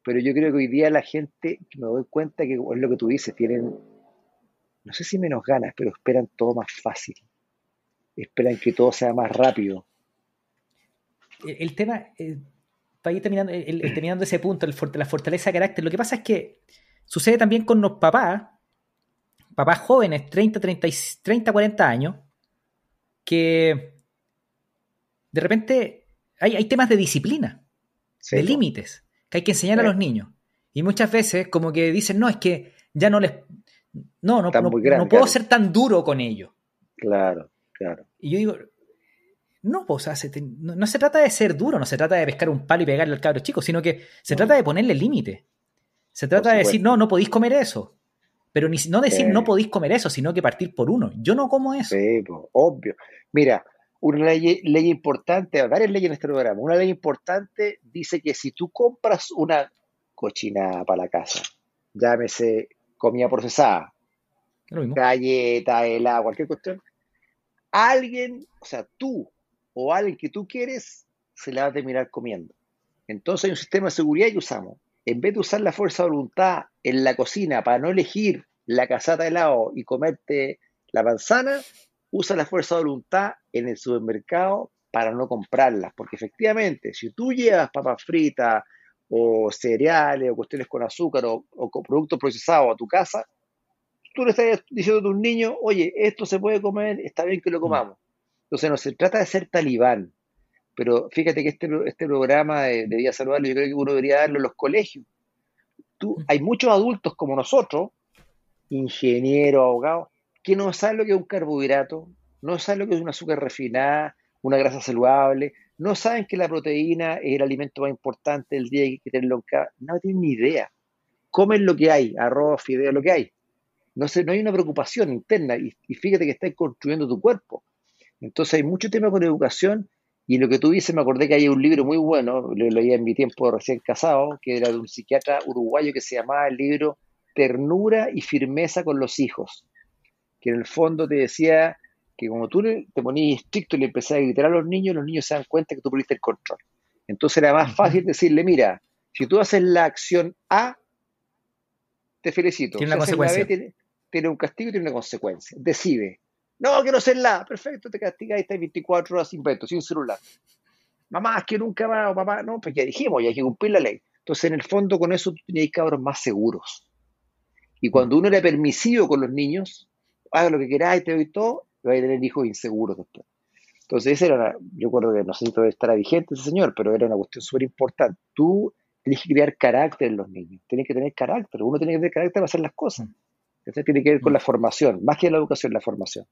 Pero yo creo que hoy día la gente, me doy cuenta que es lo que tú dices, tienen, no sé si menos ganas, pero esperan todo más fácil. Esperan que todo sea más rápido. El, tema, eh, para ir terminando, el, terminando ese punto, el, la fortaleza de carácter, lo que pasa es que sucede también con los papás, papás jóvenes, 30, 30, 30 40 años, que de repente hay, hay temas de disciplina, de límites que hay que enseñar a los niños. Y muchas veces como que dicen, no, es que ya no les... No, no, no, puedo ser tan duro con ellos. Claro, claro. Y yo digo, no, pues, no, se trata de ser duro, no se trata de pescar un palo y pegarle al cabro chico, sino que se trata de ponerle límite. Se trata de decir, no, no podéis comer eso. Pero ni, no decir no podéis comer eso, sino que partir por uno. Yo no como eso. Sí, obvio. Mira, una ley, ley importante, varias leyes en este programa, una ley importante dice que si tú compras una cochina para la casa, llámese comida procesada, galleta, helado, cualquier cuestión, alguien, o sea, tú o alguien que tú quieres, se la va a terminar comiendo. Entonces hay un sistema de seguridad que usamos. En vez de usar la fuerza de voluntad en la cocina para no elegir la casata de helado y comerte la manzana, usa la fuerza de voluntad en el supermercado para no comprarlas, porque efectivamente, si tú llevas papas fritas o cereales o cuestiones con azúcar o, productos procesados a tu casa, tú le estás diciendo a tus niños, oye, esto se puede comer, está bien que lo mm. comamos. Entonces no se trata de ser talibán, pero fíjate que este, este programa de, de, vida saludable yo creo que uno debería darlo en los colegios. Tú, mm. hay muchos adultos como nosotros, ingenieros, abogados, que no saben lo que es un carbohidrato, no saben lo que es un azúcar refinada, una grasa saludable, no saben que la proteína es el alimento más importante del día y hay que tenerlo en cada... No tienen ni idea. Comen lo que hay, arroz, fideo, lo que hay. No, sé, no hay una preocupación interna y, fíjate que estás construyendo tu cuerpo. Entonces hay mucho tema con educación y lo que tú dices, me acordé que hay un libro muy bueno, lo leí en mi tiempo recién casado, que era de un psiquiatra uruguayo que se llamaba el libro Ternura y firmeza con los hijos que en el fondo te decía que como tú te ponías estricto y le empezás a gritar a los niños, los niños se dan cuenta que tú perdiste el control. Entonces era más fácil decirle, mira, si tú haces la acción A, te felicito. Tiene una consecuencia. tiene, un castigo y tiene una consecuencia. Decide. No, quiero hacer la. Perfecto, te castigas y estás 24 horas sin veto, sin celular. Mamá, es que nunca va, o papá, no, pues ya dijimos, ya hay que cumplir la ley. Entonces, en el fondo, con eso tú tenías cabros más seguros. Y cuando uno era permisivo con los niños, haga lo que queráis, te doy todo, vais a tener hijos inseguros después. Entonces, esa era, yo recuerdo que no sé si todavía estará vigente ese señor, pero era una cuestión súper importante. Tú tienes que crear carácter en los niños, tienes que tener carácter, uno tiene que tener carácter para hacer las cosas. Eso tiene que ver con la formación, más que la educación, la formación.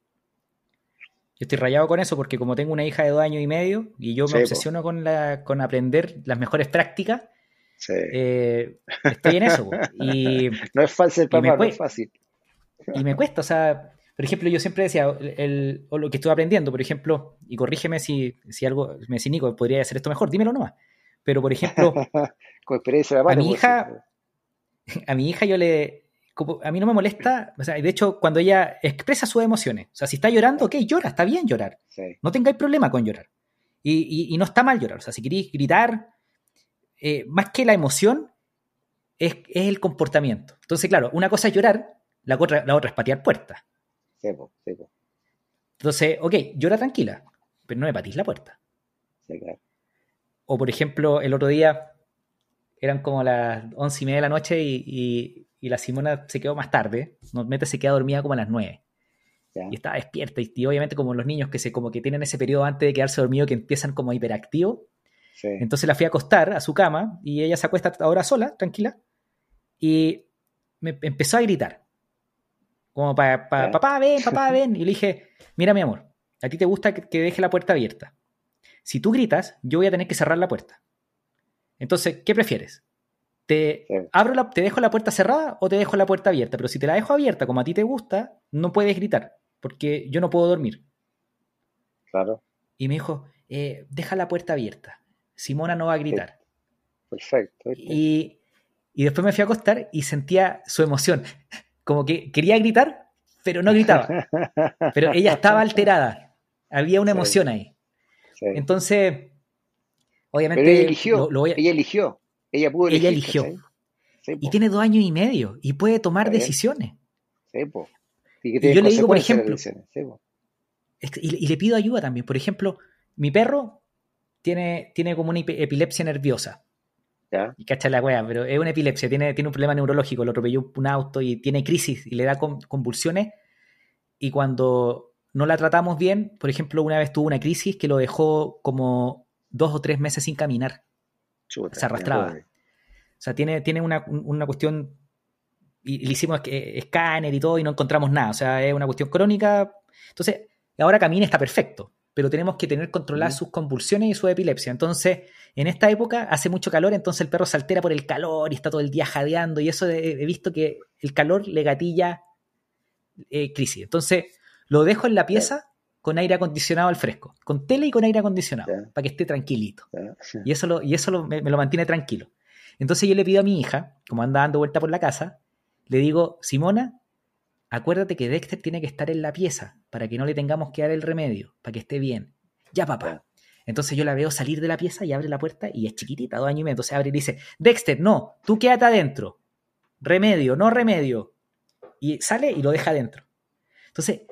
Yo estoy rayado con eso porque como tengo una hija de dos años y medio y yo me obsesiono con, la, con aprender las mejores prácticas, eh, estoy en eso. Y, no es fácil, papá, no es fácil. Y me cuesta, o sea, por ejemplo, yo siempre decía, el, o lo que estoy aprendiendo, por ejemplo, y corrígeme si, si algo, me decís, Nico, podría hacer esto mejor, dímelo nomás. Pero, por ejemplo, Con experiencia a mi hija, a mi hija yo le, a mí no me molesta, o sea, de hecho, cuando ella expresa sus emociones, o sea, si está llorando, ok, llora, está bien llorar. No tengáis problema con llorar. Y, no está mal llorar. O sea, si queréis gritar, eh, más que la emoción, es, el comportamiento. Entonces, claro, una cosa es llorar, la otra, la otra es patear puertas. Entonces, ok, llora tranquila, pero no me patís la puerta. O, por ejemplo, el otro día eran como las once y media de la noche y y la Simona se quedó más tarde, normalmente se queda dormida como a las 9. Y estaba despierta. Y, obviamente como los niños que se como que tienen ese periodo antes de quedarse dormido que empiezan como hiperactivos. Entonces la fui a acostar a su cama y ella se acuesta ahora sola, tranquila. Y me empezó a gritar. Como para, papá, ven, papá, ven. Y le dije, mira mi amor, a ti te gusta que, que deje la puerta abierta. Si tú gritas, yo voy a tener que cerrar la puerta. Entonces, ¿qué prefieres? Te, abro la, ¿Te dejo la puerta cerrada o te dejo la puerta abierta? Pero si te la dejo abierta como a ti te gusta, no puedes gritar, porque yo no puedo dormir. Claro. Y me dijo, eh, deja la puerta abierta. Simona no va a gritar. Perfecto. Y, y después me fui a acostar y sentía su emoción. Como que quería gritar, pero no gritaba. Pero ella estaba alterada. Había una emoción ahí. Entonces, obviamente. ella eligió. Ella eligió. Ella pudo Ella eligió. y tiene dos años y medio y puede tomar decisiones. Sí, Y, yo le digo, por ejemplo, y, le pido ayuda también. Por ejemplo, mi perro tiene, tiene como una epilepsia nerviosa. ¿Ya? Y cacha la wea, pero es una epilepsia, tiene, tiene un problema neurológico, lo atropelló un auto y tiene crisis y le da convulsiones. Y cuando no la tratamos bien, por ejemplo, una vez tuvo una crisis que lo dejó como dos o tres meses sin caminar se arrastraba. O sea, tiene, tiene una, cuestión, y, le hicimos escáner y todo y no encontramos nada. O sea, es una cuestión crónica. Entonces, ahora camina, está perfecto, pero tenemos que tener controladas sus convulsiones y su epilepsia. Entonces, en esta época hace mucho calor, entonces el perro se altera por el calor y está todo el día jadeando y eso he, visto que el calor le gatilla eh, crisis. Entonces, lo dejo en la pieza con aire acondicionado al fresco, con tele y con aire acondicionado, para que esté tranquilito. Y eso, lo, y eso me, lo mantiene tranquilo. Entonces yo le pido a mi hija, como anda dando vuelta por la casa, le digo, Simona, acuérdate que Dexter tiene que estar en la pieza para que no le tengamos que dar el remedio, para que esté bien. Ya, papá. Entonces yo la veo salir de la pieza y abre la puerta y es chiquitita, dos años y medio. Entonces abre y dice, Dexter, no, tú quédate adentro. Remedio, no remedio. Y sale y lo deja adentro. Entonces,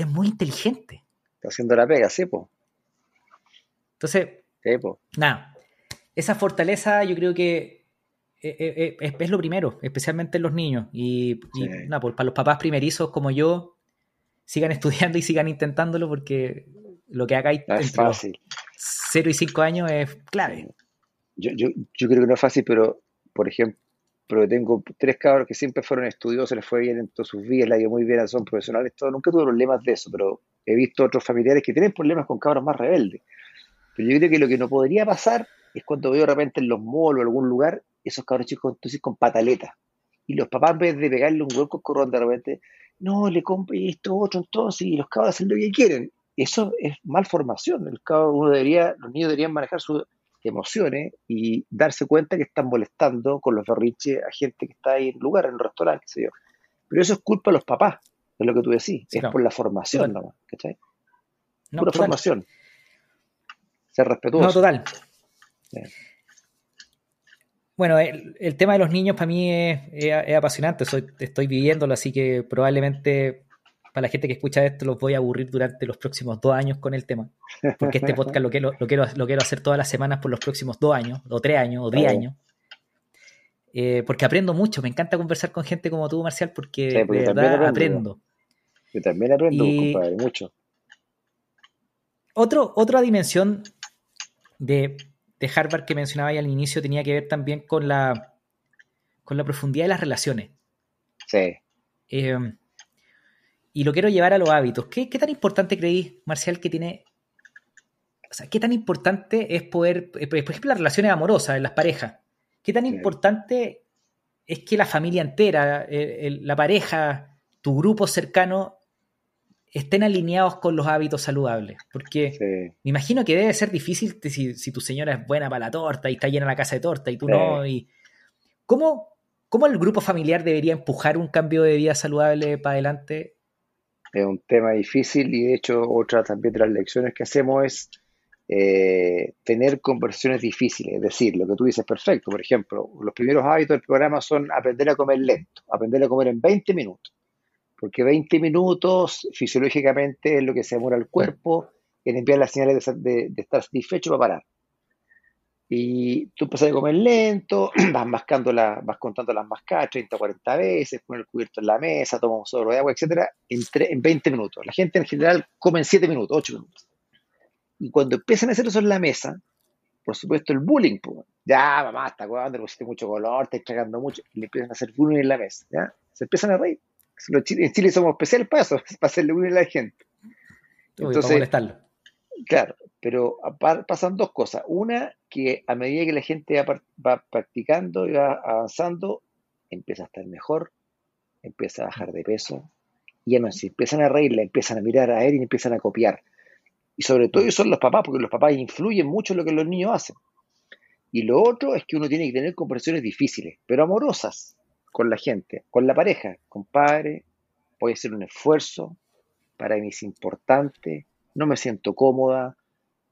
es muy inteligente. Está haciendo la pega, sí, po. Entonces, nada, esa fortaleza yo creo que eh, eh, eh, es, lo primero, especialmente en los niños. Y, nada, para los papás primerizos como yo, sigan estudiando y sigan intentándolo porque lo que hagáis no es fácil. 0 y 5 años es clave. Yo, yo, yo creo que no es fácil, pero por ejemplo, pero tengo tres cabros que siempre fueron estudiosos, les fue bien en todas sus vidas, la ido muy bien, son profesionales, todo. Nunca tuve problemas de eso, pero he visto otros familiares que tienen problemas con cabros más rebeldes. Pero yo creo que lo que no podría pasar es cuando veo de repente en los malls o algún lugar esos cabros chicos entonces con pataletas. Y los papás, en vez de pegarle un hueco corrón de repente, no, le compre esto, otro, entonces, y los cabros hacen lo que quieren. Eso es malformación. El uno debería, los niños deberían manejar su emociones y darse cuenta que están molestando con los berriches a gente que está ahí en lugar, en el restaurante, qué sé yo. Pero eso es culpa de los papás, es lo que tú decís, es por la formación nomás, ¿cachai? No, Pura formación. Ser respetuoso. No, total. Bueno, el, tema de los niños para mí es, apasionante, Soy, estoy viviéndolo, así que probablemente para la gente que escucha esto los voy a aburrir durante los próximos dos años con el tema. Porque este podcast lo quiero, lo quiero, lo quiero hacer todas las semanas por los próximos dos años, o tres años, o diez años. Eh, porque aprendo mucho, me encanta conversar con gente como tú, Marcial, porque, de verdad aprendo. Yo también aprendo, compadre, mucho. Otro, otra dimensión de, de Harvard que mencionaba al inicio tenía que ver también con la, con la profundidad de las relaciones. Sí. Eh, y lo quiero llevar a los hábitos. ¿Qué, tan importante creéis, Marcial, que tiene... O sea, ¿qué tan importante es poder, eh, por ejemplo, las relaciones amorosas en las parejas? ¿Qué tan importante es que la familia entera, eh, la pareja, tu grupo cercano, estén alineados con los hábitos saludables. Porque me imagino que debe ser difícil si, tu señora es buena para la torta y está llena la casa de torta y tú no. Y, ¿cómo, ¿Cómo el grupo familiar debería empujar un cambio de vida saludable para adelante? Es un tema difícil y de hecho otra también de las lecciones que hacemos es eh, tener conversaciones difíciles, es decir, lo que tú dices perfecto, por ejemplo, los primeros hábitos del programa son aprender a comer lento, aprender a comer en 20 minutos, porque 20 minutos fisiológicamente es lo que se demora el cuerpo en enviar las señales de, estar satisfecho para parar. Y tú empiezas a comer lento, vas mascando la, vas contando las mascadas 30 o 40 veces, pones el cubierto en la mesa, tomas un sobre de agua, etcétera, en, en 20 minutos. La gente en general come en 7 minutos, 8 minutos. Y cuando empiezan a hacer eso en la mesa, por supuesto el bullying, pues, ya mamá, hasta cuando le pusiste mucho color, estás tragando mucho, y le empiezan a hacer bullying en la mesa, ¿ya? Se empiezan a reír. En Chile somos especiales para eso, para hacerle bullying a la gente. Entonces, claro, pero pasan dos cosas. Una, que a medida que la gente va, practicando y va avanzando, empieza a estar mejor, empieza a bajar de peso, y ya no, si empiezan a reír, le empiezan a mirar a él y empiezan a copiar. Y sobre todo son los papás, porque los papás influyen mucho en lo que los niños hacen. Y lo otro es que uno tiene que tener conversaciones difíciles, pero amorosas con la gente, con la pareja, compadre, voy a hacer un esfuerzo, para mí es importante, no me siento cómoda,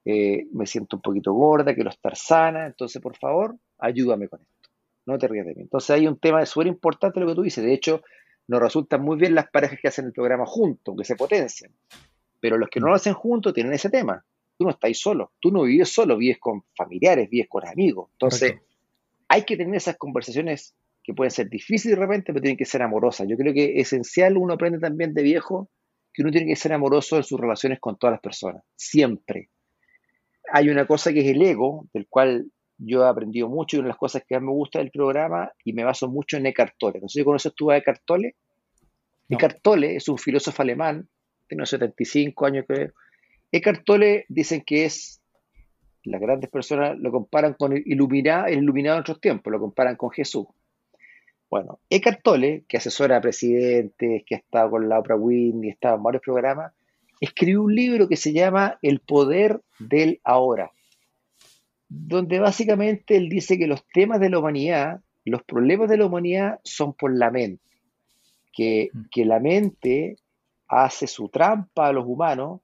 eh, me siento un poquito gorda, quiero estar sana, entonces por favor, ayúdame con esto, no te rías de mí. Entonces hay un tema súper importante lo que tú dices, de hecho, nos resultan muy bien las parejas que hacen el programa juntos, que se potencian. Pero los que no lo hacen juntos tienen ese tema. Tú no estás solo, tú no vives solo, vives con familiares, vives con amigos. Entonces, hay que tener esas conversaciones que pueden ser difíciles de repente, pero tienen que ser amorosas. Yo creo que es esencial, uno aprende también de viejo, que uno tiene que ser amoroso en sus relaciones con todas las personas, siempre. Hay una cosa que es el ego, del cual yo he aprendido mucho y una de las cosas que más me gusta del programa y me baso mucho en Eckhart Tolle. No sé si conoces tú a Eckhart Tolle. Eckhart Tolle es un filósofo alemán tiene unos 75 años creo. Eckhart Tolle dicen que es, las grandes personas lo comparan con el iluminado, el iluminado de otros tiempos, lo comparan con Jesús. Bueno, Eckhart Tolle, que asesora a presidentes, que ha estado con la Oprah Winfrey, ha estado en varios programas, escribió un libro que se llama El poder del ahora, donde básicamente él dice que los temas de la humanidad, los problemas de la humanidad son por la mente, que, mm. que la mente hace su trampa a los humanos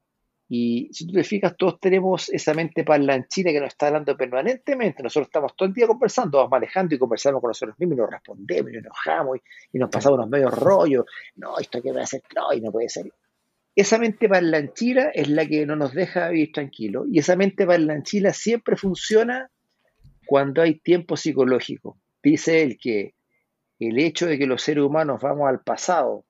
y si tú te fijas, todos tenemos esa mente parlanchina que nos está hablando permanentemente. Nosotros estamos todo el día conversando, vamos manejando y conversamos con nosotros mismos y nos respondemos y nos enojamos y, nos pasamos unos medios rollos. No, esto que va a hacer, no, y no puede ser. Esa mente parlanchina es la que no nos deja vivir tranquilo y esa mente parlanchina siempre funciona cuando hay tiempo psicológico. Dice él que el hecho de que los seres humanos vamos al pasado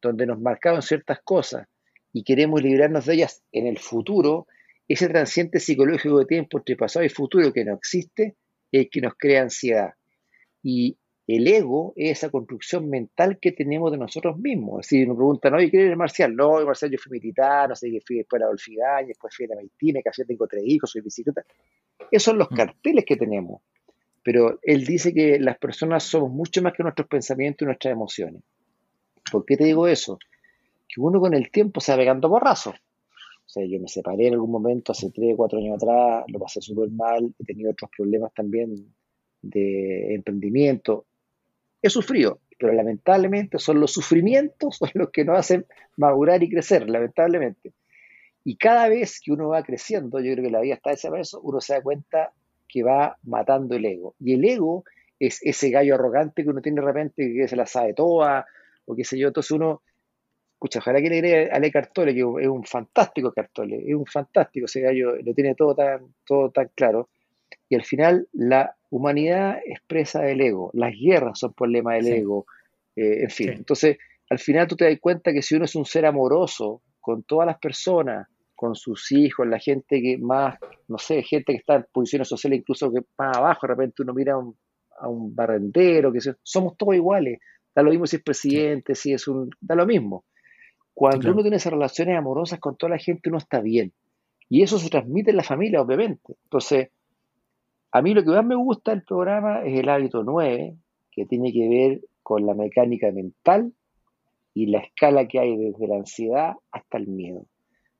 donde nos marcaron ciertas cosas y queremos librarnos de ellas en el futuro, ese transiente psicológico de tiempo entre pasado y futuro que no existe es el que nos crea ansiedad. Y el ego es esa construcción mental que tenemos de nosotros mismos. Si nos preguntan, oye, ¿quién eres marcial? No, marcial yo fui militar, no sé qué fui después a Dolfigaña, después fui a la me casé, tengo tres hijos, soy bicicleta. Esos son los mm. carteles que tenemos. Pero él dice que las personas somos mucho más que nuestros pensamientos y nuestras emociones. ¿Por qué te digo eso? Que uno con el tiempo se va pegando borrazos. O sea, yo me separé en algún momento hace 3, 4 años atrás, lo pasé súper mal, he tenido otros problemas también de emprendimiento. He sufrido, pero lamentablemente son los sufrimientos los que nos hacen madurar y crecer, lamentablemente. Y cada vez que uno va creciendo, yo creo que la vida está ese eso, uno se da cuenta que va matando el ego. Y el ego es ese gallo arrogante que uno tiene de repente que se la sabe toda, o qué sé yo. Entonces uno, escucha, ojalá que le agregue a Le Cartole, que es un fantástico Cartole, es un fantástico, ese gallo lo tiene todo tan, todo tan claro. Y al final la humanidad expresa el ego, las guerras son problemas del ego, eh, en fin. Entonces, al final tú te das cuenta que si uno es un ser amoroso con todas las personas, con sus hijos, la gente que más, no sé, gente que está en posiciones sociales incluso que más abajo, de repente uno mira a un, a un barrendero, que somos todos iguales, da lo mismo si es presidente, si es un, da lo mismo. Cuando uno tiene esas relaciones amorosas con toda la gente, uno está bien. Y eso se transmite en la familia, obviamente. Entonces, a mí lo que más me gusta del programa es el hábito 9, que tiene que ver con la mecánica mental y la escala que hay desde la ansiedad hasta el miedo.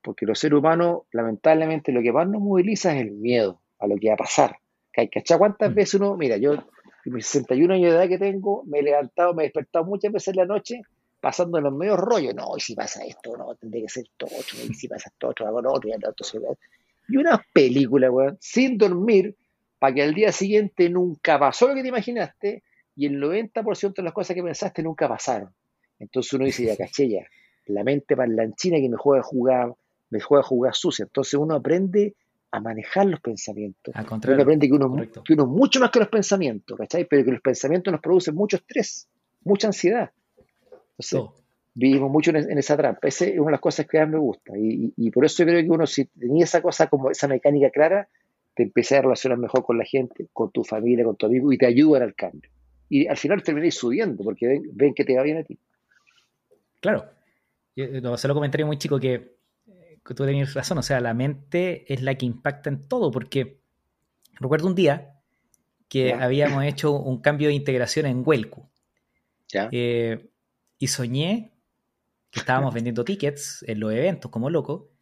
Porque los seres humanos, lamentablemente, lo que más nos moviliza es el miedo a lo que va a pasar. ¿Cachai? ¿Cuántas mm. veces uno, mira, yo, mis 61 años de edad que tengo, me he levantado, me he despertado muchas veces en la noche pasando en los medios rollos. No, y si pasa esto, no, tendría que ser todo otro, y si pasa esto otro, hago lo otro, y otro. Y una película, weón, sin dormir, para que al día siguiente nunca pasó lo que te imaginaste, y el 90% de las cosas que pensaste nunca pasaron. Entonces uno dice, ya caché ya, la mente parlanchina que me juega a jugar, me juega a jugar sucia. Entonces uno aprende a manejar los pensamientos. uno aprende que uno, que uno es mucho más que los pensamientos, ¿cachai? Pero que los pensamientos nos producen mucho estrés, mucha ansiedad. Entonces, vivimos mucho en, esa trampa. Esa es una de las cosas que más me gusta. Y, por eso yo creo que uno, si tenía esa cosa como esa mecánica clara, te empieza a relacionar mejor con la gente, con tu familia, con tu amigo, y te ayudan al cambio. Y al final termináis subiendo, porque ven que te va bien a ti. Claro. Yo, se lo comentaría muy chico que, tú tenías razón, o sea, la mente es la que impacta en todo, porque recuerdo un día que habíamos hecho un cambio de integración en Huelco. Eh, y soñé que estábamos vendiendo tickets en los eventos como loco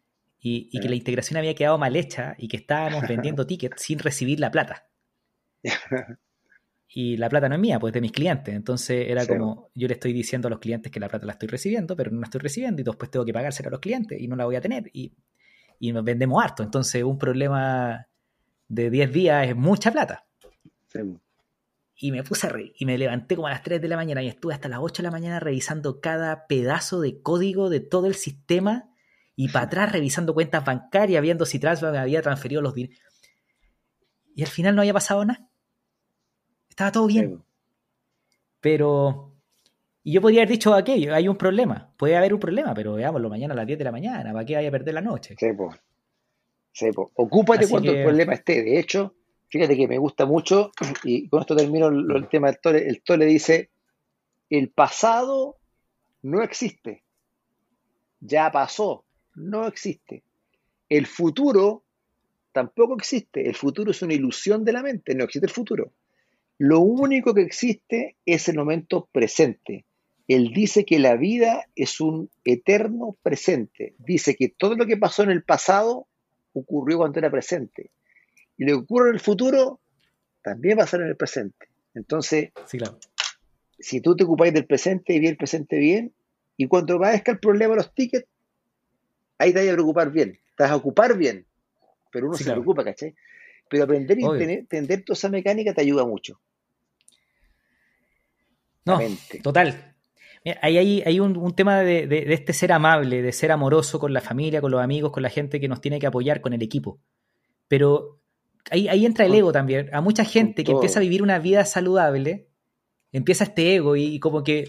y, que la integración había quedado mal hecha y que estábamos vendiendo tickets sin recibir la plata. y la plata no es mía, pues es de mis clientes. Entonces era como, yo le estoy diciendo a los clientes que la plata la estoy recibiendo, pero no la estoy recibiendo y después tengo que pagársela a los clientes y no la voy a tener. Y, y nos vendemos harto. Entonces un problema de 10 días es mucha plata. Y me puse a reír. Y me levanté como a las 3 de la mañana y estuve hasta las 8 de la mañana revisando cada pedazo de código de todo el sistema y para atrás revisando cuentas bancarias, viendo si Transbank había transferido los dinero. Y al final no había pasado nada. Estaba todo bien. Pero. Y yo podría haber dicho aquello, hay un problema. Puede haber un problema, pero veámoslo mañana a las 10 de la mañana. ¿Para qué vaya a perder la noche? Sí, pues. Sí, Ocúpate cuando el problema esté. De hecho, fíjate que me gusta mucho, y con esto termino el, tema del Tole. El Tole dice: el pasado no existe. Ya pasó. No existe. El futuro tampoco existe. El futuro es una ilusión de la mente. No existe el futuro. Lo único que existe es el momento presente. Él dice que la vida es un eterno presente. Dice que todo lo que pasó en el pasado ocurrió cuando era presente. Y lo que ocurre en el futuro también va a ser en el presente. Entonces, si tú te ocupáis del presente y bien el presente bien, y cuando que el problema de los tickets, ahí te vas a preocupar bien. Te vas a ocupar bien, pero uno se preocupa, ¿cachai? Pero aprender y entender, toda esa mecánica te ayuda mucho. No, total. Hay, hay, un, tema de, este ser amable, de ser amoroso con la familia, con los amigos, con la gente que nos tiene que apoyar, con el equipo. Pero ahí, ahí entra el ego también. A mucha gente que empieza a vivir una vida saludable, empieza este ego y, como que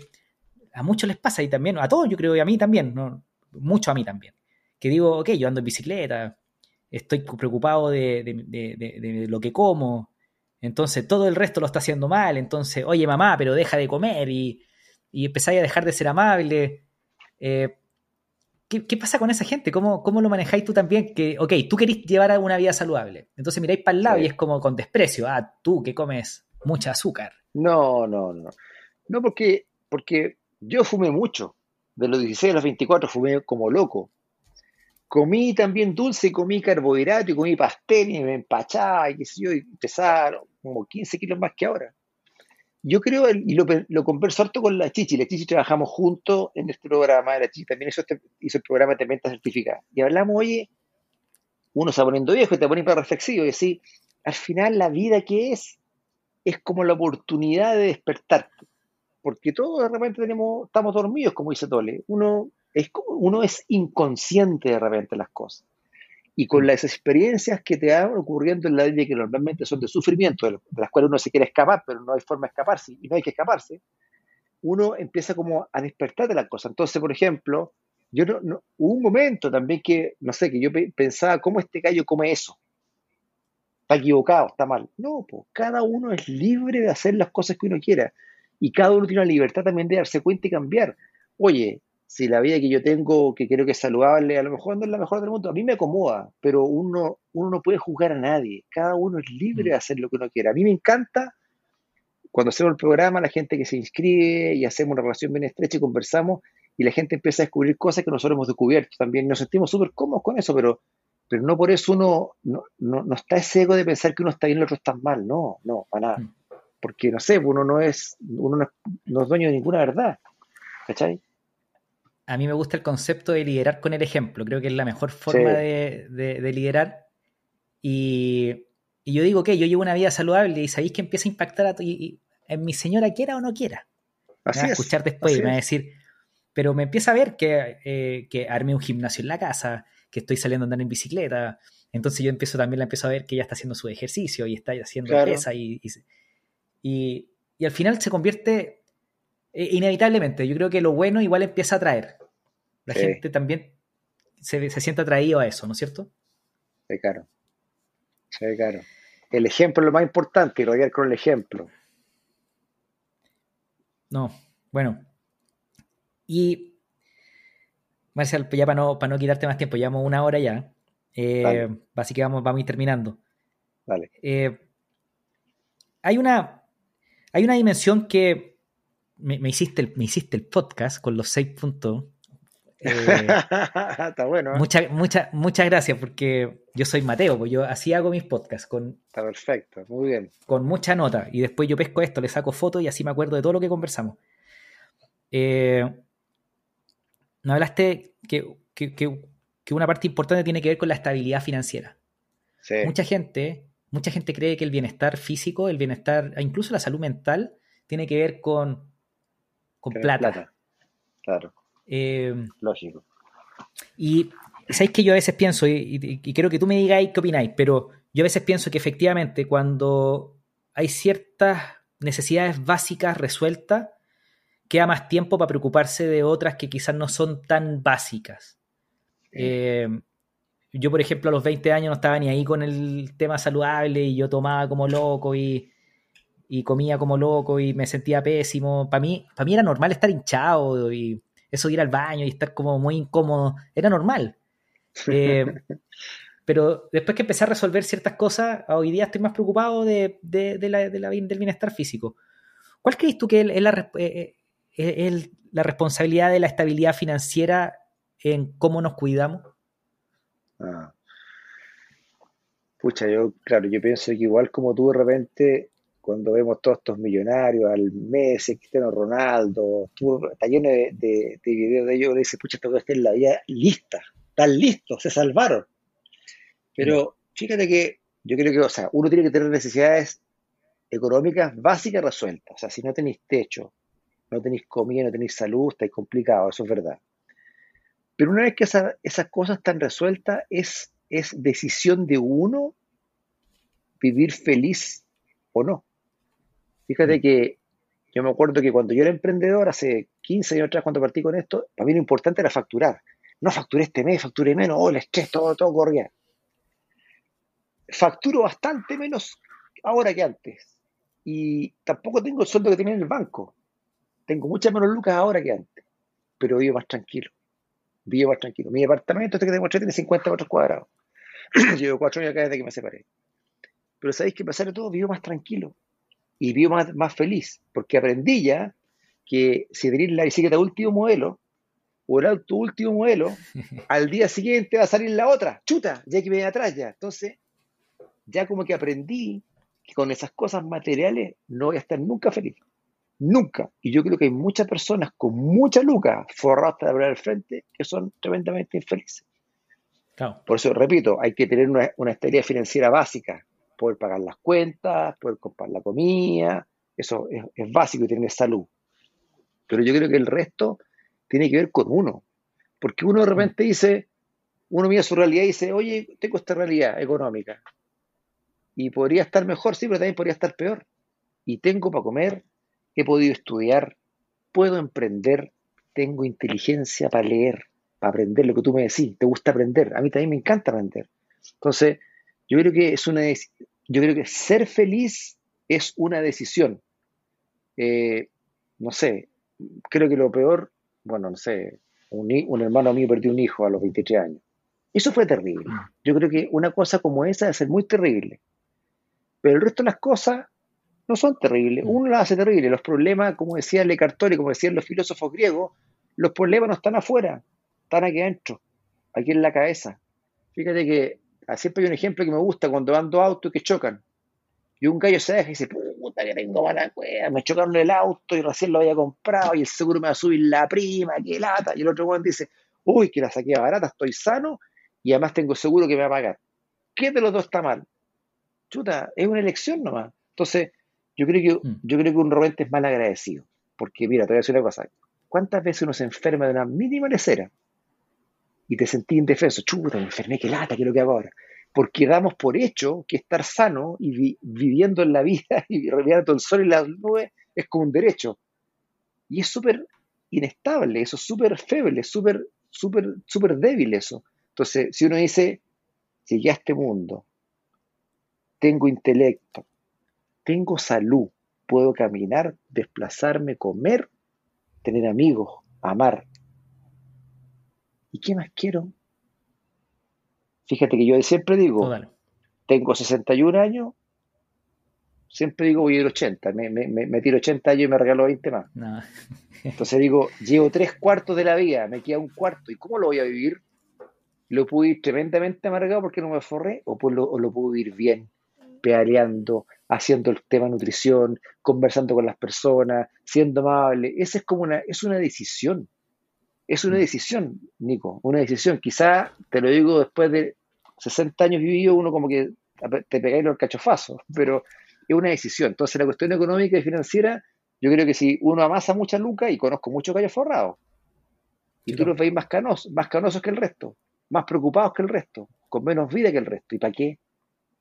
a muchos les pasa y también, a todos yo creo, y a mí también, ¿no? mucho a mí también. Que digo, ok, yo ando en bicicleta, estoy preocupado de, lo que como, entonces todo el resto lo está haciendo mal, entonces, oye mamá, pero deja de comer y, y empezáis a dejar de ser amable. Eh, ¿qué, pasa con esa gente? ¿Cómo, ¿Cómo, lo manejáis tú también? Que, ok, tú querés llevar una vida saludable, entonces miráis para el lado y es como con desprecio, ah, tú que comes mucha azúcar. No, no, no. No, porque, porque yo fumé mucho. De los 16 a los 24 fumé como loco comí también dulce, comí carbohidrato y comí pastel y me empachaba y qué sé yo, y pesaba como 15 kilos más que ahora. Yo creo, y lo, lo converso harto con la Chichi, la Chichi trabajamos juntos en este programa, la Chichi también hizo, este, hizo el programa de menta certificada. Y hablamos, oye, uno va poniendo viejo te para reflexivo y decir, al final la vida que es, es como la oportunidad de despertarte. Porque todos de repente tenemos, estamos dormidos, como dice Tole. Uno es como uno es inconsciente de repente las cosas. Y con mm. las experiencias que te van ocurriendo en la vida, que normalmente son de sufrimiento, de las cuales uno se quiere escapar, pero no hay forma de escaparse, y no hay que escaparse, uno empieza como a despertar de las cosas. Entonces, por ejemplo, yo no, hubo un momento también que, no sé, que yo pensaba, ¿cómo este gallo come eso? Está equivocado, está mal. No, pues cada uno es libre de hacer las cosas que uno quiera. Y cada uno tiene la libertad también de darse cuenta y cambiar. Oye, si la vida que yo tengo, que creo que es saludable, a lo mejor no es la mejor del mundo, a mí me acomoda, pero uno, uno no puede juzgar a nadie. Cada uno es libre de mm. hacer lo que uno quiera. A mí me encanta cuando hacemos el programa, la gente que se inscribe y hacemos una relación bien estrecha y conversamos, y la gente empieza a descubrir cosas que nosotros hemos descubierto también. Nos sentimos súper cómodos con eso, pero, pero no por eso uno no, no, está ese ego de pensar que uno está bien y el otro está mal. No, no, para nada. Mm. Porque, no sé, uno no es, uno no es, dueño de ninguna verdad. ¿Cachai? A mí me gusta el concepto de liderar con el ejemplo. Creo que es la mejor forma de, liderar. Y, yo digo que yo llevo una vida saludable y sabéis que empieza a impactar a y, en mi señora quiera o no quiera. Así me va a escuchar después y me va a decir, pero me empieza a ver que, eh, que armé un gimnasio en la casa, que estoy saliendo a andar en bicicleta. Entonces yo empiezo también la empiezo a ver que ella está haciendo su ejercicio y está haciendo pesa y, y, y, al final se convierte eh, inevitablemente. Yo creo que lo bueno igual empieza a atraer. La gente también se, se, siente atraído a eso, ¿no es cierto? Sí, claro. Sí, claro. El ejemplo es lo más importante, y rodear con el ejemplo. No, bueno, y, Marcial, ya para no, para no quitarte más tiempo, llevamos una hora ya. Eh, así que vamos, vamos a ir terminando. Vale. Eh, hay, una, hay una dimensión que me, hiciste el, me hiciste el podcast con los seis puntos. Eh, Está bueno. Muchas muchas gracias porque yo soy Mateo, pues yo así hago mis podcasts. Con, Está perfecto, muy bien. Con mucha nota. Y después yo pesco esto, le saco fotos y así me acuerdo de todo lo que conversamos. Eh, no hablaste que, una parte importante tiene que ver con la estabilidad financiera. Mucha gente, mucha gente cree que el bienestar físico, el bienestar, incluso la salud mental, tiene que ver con, con plata. Claro. Eh, Lógico. Y sabéis que yo a veces pienso, y, y, creo que tú me digáis qué opináis, pero yo a veces pienso que efectivamente cuando hay ciertas necesidades básicas resueltas, queda más tiempo para preocuparse de otras que quizás no son tan básicas. Eh, yo, por ejemplo, a los 20 años no estaba ni ahí con el tema saludable y yo tomaba como loco y, comía como loco y me sentía pésimo. Para mí, para mí era normal estar hinchado y eso de ir al baño y estar como muy incómodo, era normal. Eh, pero después que empecé a resolver ciertas cosas, hoy día estoy más preocupado de, del bienestar físico. ¿Cuál crees tú que es la, eh, es, la responsabilidad de la estabilidad financiera en cómo nos cuidamos? Ah. Pucha, yo, claro, yo pienso que igual como tú de repente, cuando vemos todos estos millonarios, al Messi, Cristiano Ronaldo, está lleno de, de, videos de ellos, le dices, pucha, esto que en la vida lista, están listos, se salvaron. Pero fíjate que yo creo que, o sea, uno tiene que tener necesidades económicas básicas resueltas. O sea, si no tenéis techo, no tenéis comida, no tenéis salud, estáis complicado, eso es verdad. Pero una vez que esas cosas están resueltas, es, es decisión de uno vivir feliz o no. Fíjate mm. que yo me acuerdo que cuando yo era emprendedor, hace 15 años atrás, cuando partí con esto, para mí lo importante era facturar. No facturé este mes, facturé menos, oh, el estrés, todo, todo corría. Facturo bastante menos ahora que antes. Y tampoco tengo el sueldo que tenía en el banco. Tengo muchas menos lucas ahora que antes, pero vivo más tranquilo. Vivo más tranquilo. Mi departamento, este que tengo tiene 50 metros cuadrados. Llevo cuatro años acá desde que me separé. Pero sabéis que a pesar de todo, vivo más tranquilo. Y vivo más, más feliz, porque aprendí ya que si tenéis la bicicleta último modelo, o el auto último modelo, al día siguiente va a salir la otra, chuta, ya que viene atrás ya. Entonces, ya como que aprendí que con esas cosas materiales no voy a estar nunca feliz. Nunca. Y yo creo que hay muchas personas con mucha luca forradas de hablar al frente que son tremendamente infelices. Por eso, repito, hay que tener una, una estabilidad financiera básica. Poder pagar las cuentas, poder comprar la comida. Eso es, es básico y tener salud. Pero yo creo que el resto tiene que ver con uno. Porque uno de repente dice, uno mira su realidad y dice, oye, tengo esta realidad económica. Y podría estar mejor, sí, pero también podría estar peor. Y tengo para comer, he podido estudiar, puedo emprender, tengo inteligencia para leer, para aprender lo que tú me decís, te gusta aprender, a mí también me encanta aprender. Entonces, yo creo que es una yo creo que ser feliz es una decisión. Eh, no sé, creo que lo peor, bueno, no sé, un, un, hermano mío perdió un hijo a los 23 años. Eso fue terrible. Mm. Yo creo que una cosa como esa debe ser muy terrible. Pero el resto de las cosas no son terribles. Mm. Uno las hace terribles. Los problemas, como decía Le Cartori, como decían los filósofos griegos, los problemas no están afuera, están aquí adentro, aquí en la cabeza. Fíjate que ah, siempre hay un ejemplo que me gusta cuando van dos autos que chocan. Y un gallo se deja y dice, puta que tengo mala cueva, me chocaron el auto y recién lo había comprado y el seguro me va a subir la prima, qué lata. Y el otro weón dice, uy, que la saqué barata, estoy sano y además tengo seguro que me va a pagar. ¿Qué de los dos está mal? Chuta, es una elección nomás. Entonces, yo creo que, mm. yo creo que un robente es mal agradecido. Porque mira, te voy a decir una cosa. ¿Cuántas veces uno se enferma de una mínima lecera y te sentí indefenso? Chuta, me enfermé, qué lata, ¿qué lo que hago ahora? Porque damos por hecho que estar sano y viviendo en la vida y reviando el sol y las nubes es como un derecho. Y es súper inestable, eso es súper feble, súper, súper, súper débil eso. Entonces, si uno dice, llegué a este mundo, tengo intelecto, tengo salud, puedo caminar, desplazarme, comer, tener amigos, amar. ¿Y qué más quiero? Fíjate que yo siempre digo, tengo 61 años, siempre digo voy a ir 80, me, me, tiro 80 años y me regalo 20 más. Entonces digo, llevo tres cuartos de la vida, me queda un cuarto, ¿y cómo lo voy a vivir? ¿Lo puedo ir tremendamente amargado porque no me forré o, pues lo, o lo puedo ir bien? pedaleando, haciendo el tema nutrición, conversando con las personas, siendo amable. Esa es como una, es una decisión. Es una mm. decisión, Nico, una decisión. Quizá, te lo digo después de 60 años vivido, uno como que te pegáis los cachofazos, pero es una decisión. Entonces, la cuestión económica y financiera, yo creo que si uno amasa mucha lucas, y conozco muchos gallos forrados, y tú los veis más canosos, más canosos que el resto, más preocupados que el resto, con menos vida que el resto. ¿Y para qué?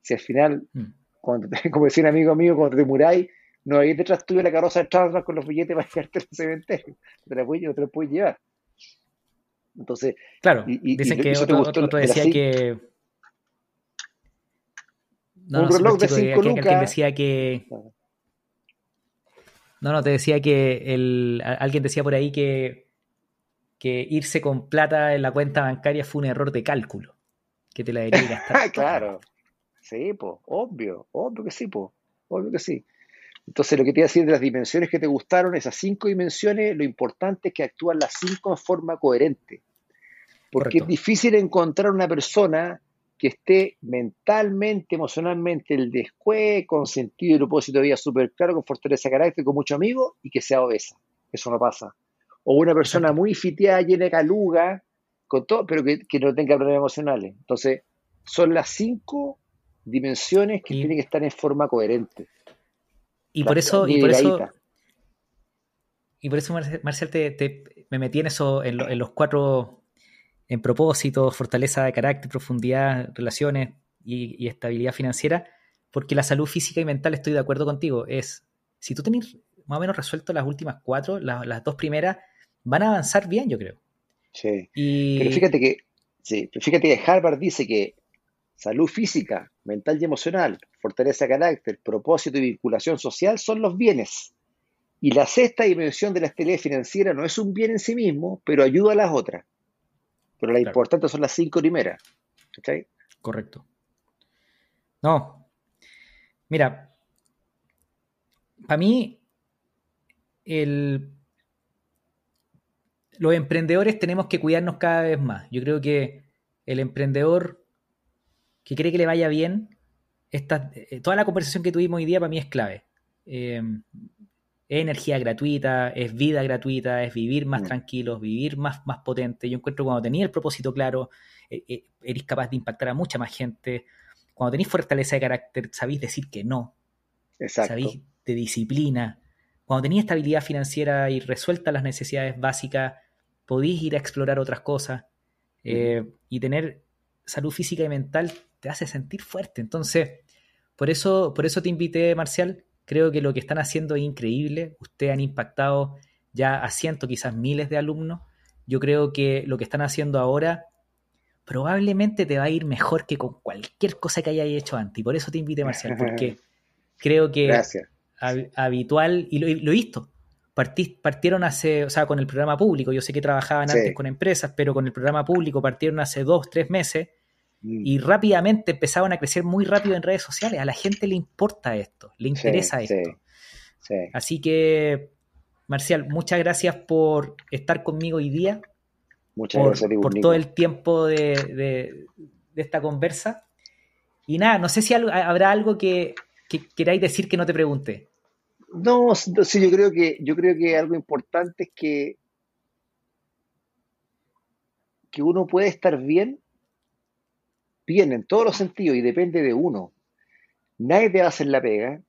Si al final, mm. cuando como decía un amigo mío, cuando te muráis, no hay detrás tuyo la carroza de Charles con los billetes para llevarte al cementerio. Te la puedes, te la puedes llevar. Entonces, claro, y, dicen que otro, otro, decía que. No, un reloj de 5 lucas. Alguien decía que. No, no, te decía que el, alguien decía por ahí que, que irse con plata en la cuenta bancaria fue un error de cálculo. Que te la debería gastar. claro. Sí, pues, obvio, obvio que sí, pues, obvio que sí. Entonces, lo que te iba a decir de las dimensiones que te gustaron, esas cinco dimensiones, lo importante es que actúan las cinco de forma coherente. Porque es difícil encontrar una persona que esté mentalmente, emocionalmente, el después, con sentido y propósito de vida súper claro, con fortaleza de carácter, con mucho amigo y que sea obesa. Eso no pasa. O una persona muy fiteada, llena de caluga, con todo, pero que, que no tenga problemas emocionales. Entonces, son las cinco dimensiones que tienen que estar en forma coherente. Y por eso, y por eso, y por eso, Marcial, te, me metí en eso, en, los cuatro, en propósito, fortaleza de carácter, profundidad, relaciones y, estabilidad financiera, porque la salud física y mental, estoy de acuerdo contigo, es, si tú tenés más o menos resuelto las últimas cuatro, las, dos primeras, van a avanzar bien, yo creo. Sí. Pero fíjate que, sí, fíjate que Harvard dice que salud física, mental y emocional, fortaleza de carácter, propósito y vinculación social son los bienes. Y la sexta dimensión de la estabilidad financiera no es un bien en sí mismo, pero ayuda a las otras. Pero la importante son las cinco primeras. Correcto. No. Mira, para mí, el, los emprendedores tenemos que cuidarnos cada vez más. Yo creo que el emprendedor que cree que le vaya bien, esta, eh, toda la conversación que tuvimos hoy día para mí es clave. Eh, es energía gratuita, es vida gratuita, es vivir más mm. tranquilos, vivir más, más potente. Yo encuentro cuando tenéis el propósito claro, eh, eres capaz de impactar a mucha más gente. Cuando tenéis fortaleza de carácter, sabéis decir que no. Exacto. Sabéis de disciplina. Cuando tenéis estabilidad financiera y resueltas las necesidades básicas, podéis ir a explorar otras cosas. Mm. y tener salud física y mental te hace sentir fuerte. Entonces, por eso, por eso te invité, Marcial. Creo que lo que están haciendo es increíble. Ustedes han impactado ya a cientos, quizás miles de alumnos. yo creo que lo que están haciendo ahora probablemente te va a ir mejor que con cualquier cosa que hayáis hecho antes. Y por eso te invité, Marcial, porque creo que habitual, y lo, he visto, partieron hace, o sea, con el programa público, yo sé que trabajaban antes con empresas, pero con el programa público partieron hace dos, tres meses. Y rápidamente empezaban a crecer muy rápido en redes sociales. A la gente le importa esto, le interesa esto. Así que, Marcial, muchas gracias por estar conmigo hoy día. Muchas por, gracias, por todo el tiempo de, esta conversa. Y nada, no sé si habrá algo que, queráis decir que no te pregunte. No, sí, yo creo que yo creo que algo importante es que que uno puede estar bien, bien en todos los sentidos y depende de uno. Nadie te va a hacer la pega.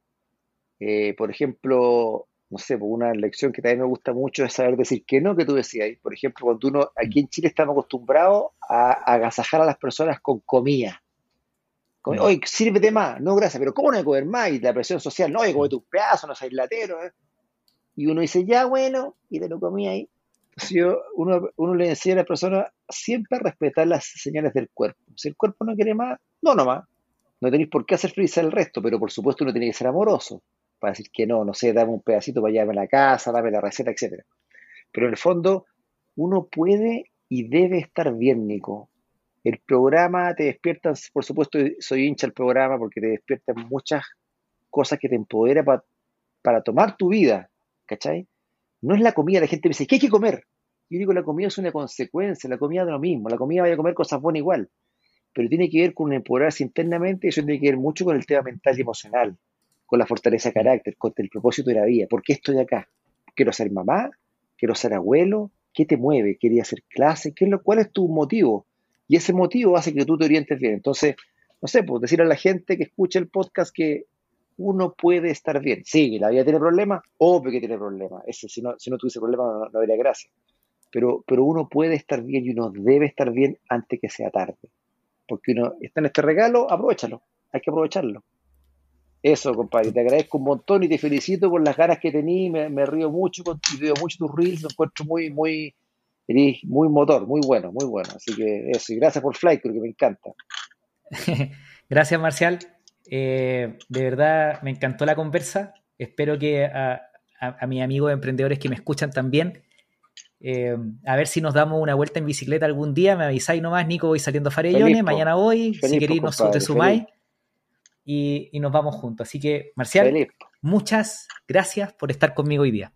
Eh, por ejemplo, no sé, pues, una lección que también me gusta mucho es saber decir que no, que tú decías. Por ejemplo, cuando uno, aquí en Chile estamos acostumbrados a, agasajar a las personas con comida. Oye, sírvete más. No, gracias, pero ¿cómo no hay que comer más? Y la presión social, no, oye, come tus pedazos, no seas latero. ¿eh? Y uno dice, ya, bueno, y te lo comí ahí. Entonces uno, uno le enseña a la persona siempre respetar las señales del cuerpo. Si el cuerpo no quiere más, no nomás. No tenéis por qué hacer feliz al resto, pero por supuesto uno tiene que ser amoroso para decir que no, no sé, dame un pedacito para llevarme a la casa, dame la receta, etc. Pero en el fondo, uno puede y debe estar bien, Nico. El programa te despierta, por supuesto, soy hincha del programa porque te despiertan muchas cosas que te empoderan para tomar tu vida, ¿cachai? No es la comida, la gente me dice, ¿qué hay que comer? Yo digo, la comida es una consecuencia, la comida es lo mismo, la comida vaya a comer cosas buenas igual, pero tiene que ver con empoderarse internamente y eso tiene que ver mucho con el tema mental y emocional con la fortaleza de carácter, con el propósito de la vida. ¿Por qué estoy acá? ¿Quiero ser mamá? ¿Quiero ser abuelo? ¿Qué te mueve? ¿Quería hacer clase? ¿Qué es lo, ¿Cuál es tu motivo? Y ese motivo hace que tú te orientes bien. Entonces, no sé, pues decir a la gente que escucha el podcast que uno puede estar bien. Sí, la vida tiene problemas, obvio que tiene problemas. Ese, si, no, si no tuviese problemas no, no habría gracia. Pero, pero uno puede estar bien y uno debe estar bien antes que sea tarde. Porque uno está en este regalo, aprovechalo. Hay que aprovecharlo. Eso, compadre, te agradezco un montón y te felicito por las ganas que tení, me, río mucho y veo mucho tus reels, lo encuentro muy, muy, muy motor, muy bueno, muy bueno. Así que eso, y gracias por Fly, creo que me encanta. gracias, Marcial. Eh, de verdad, me encantó la conversa. Espero que a, mis amigos emprendedores que me escuchan también, eh, a ver si nos damos una vuelta en bicicleta algún día. Me avisáis nomás, Nico, voy saliendo a Farellones, mañana voy, si queréis nos te sumáis y, nos vamos juntos. Así que, Marcial, muchas gracias por estar conmigo hoy día.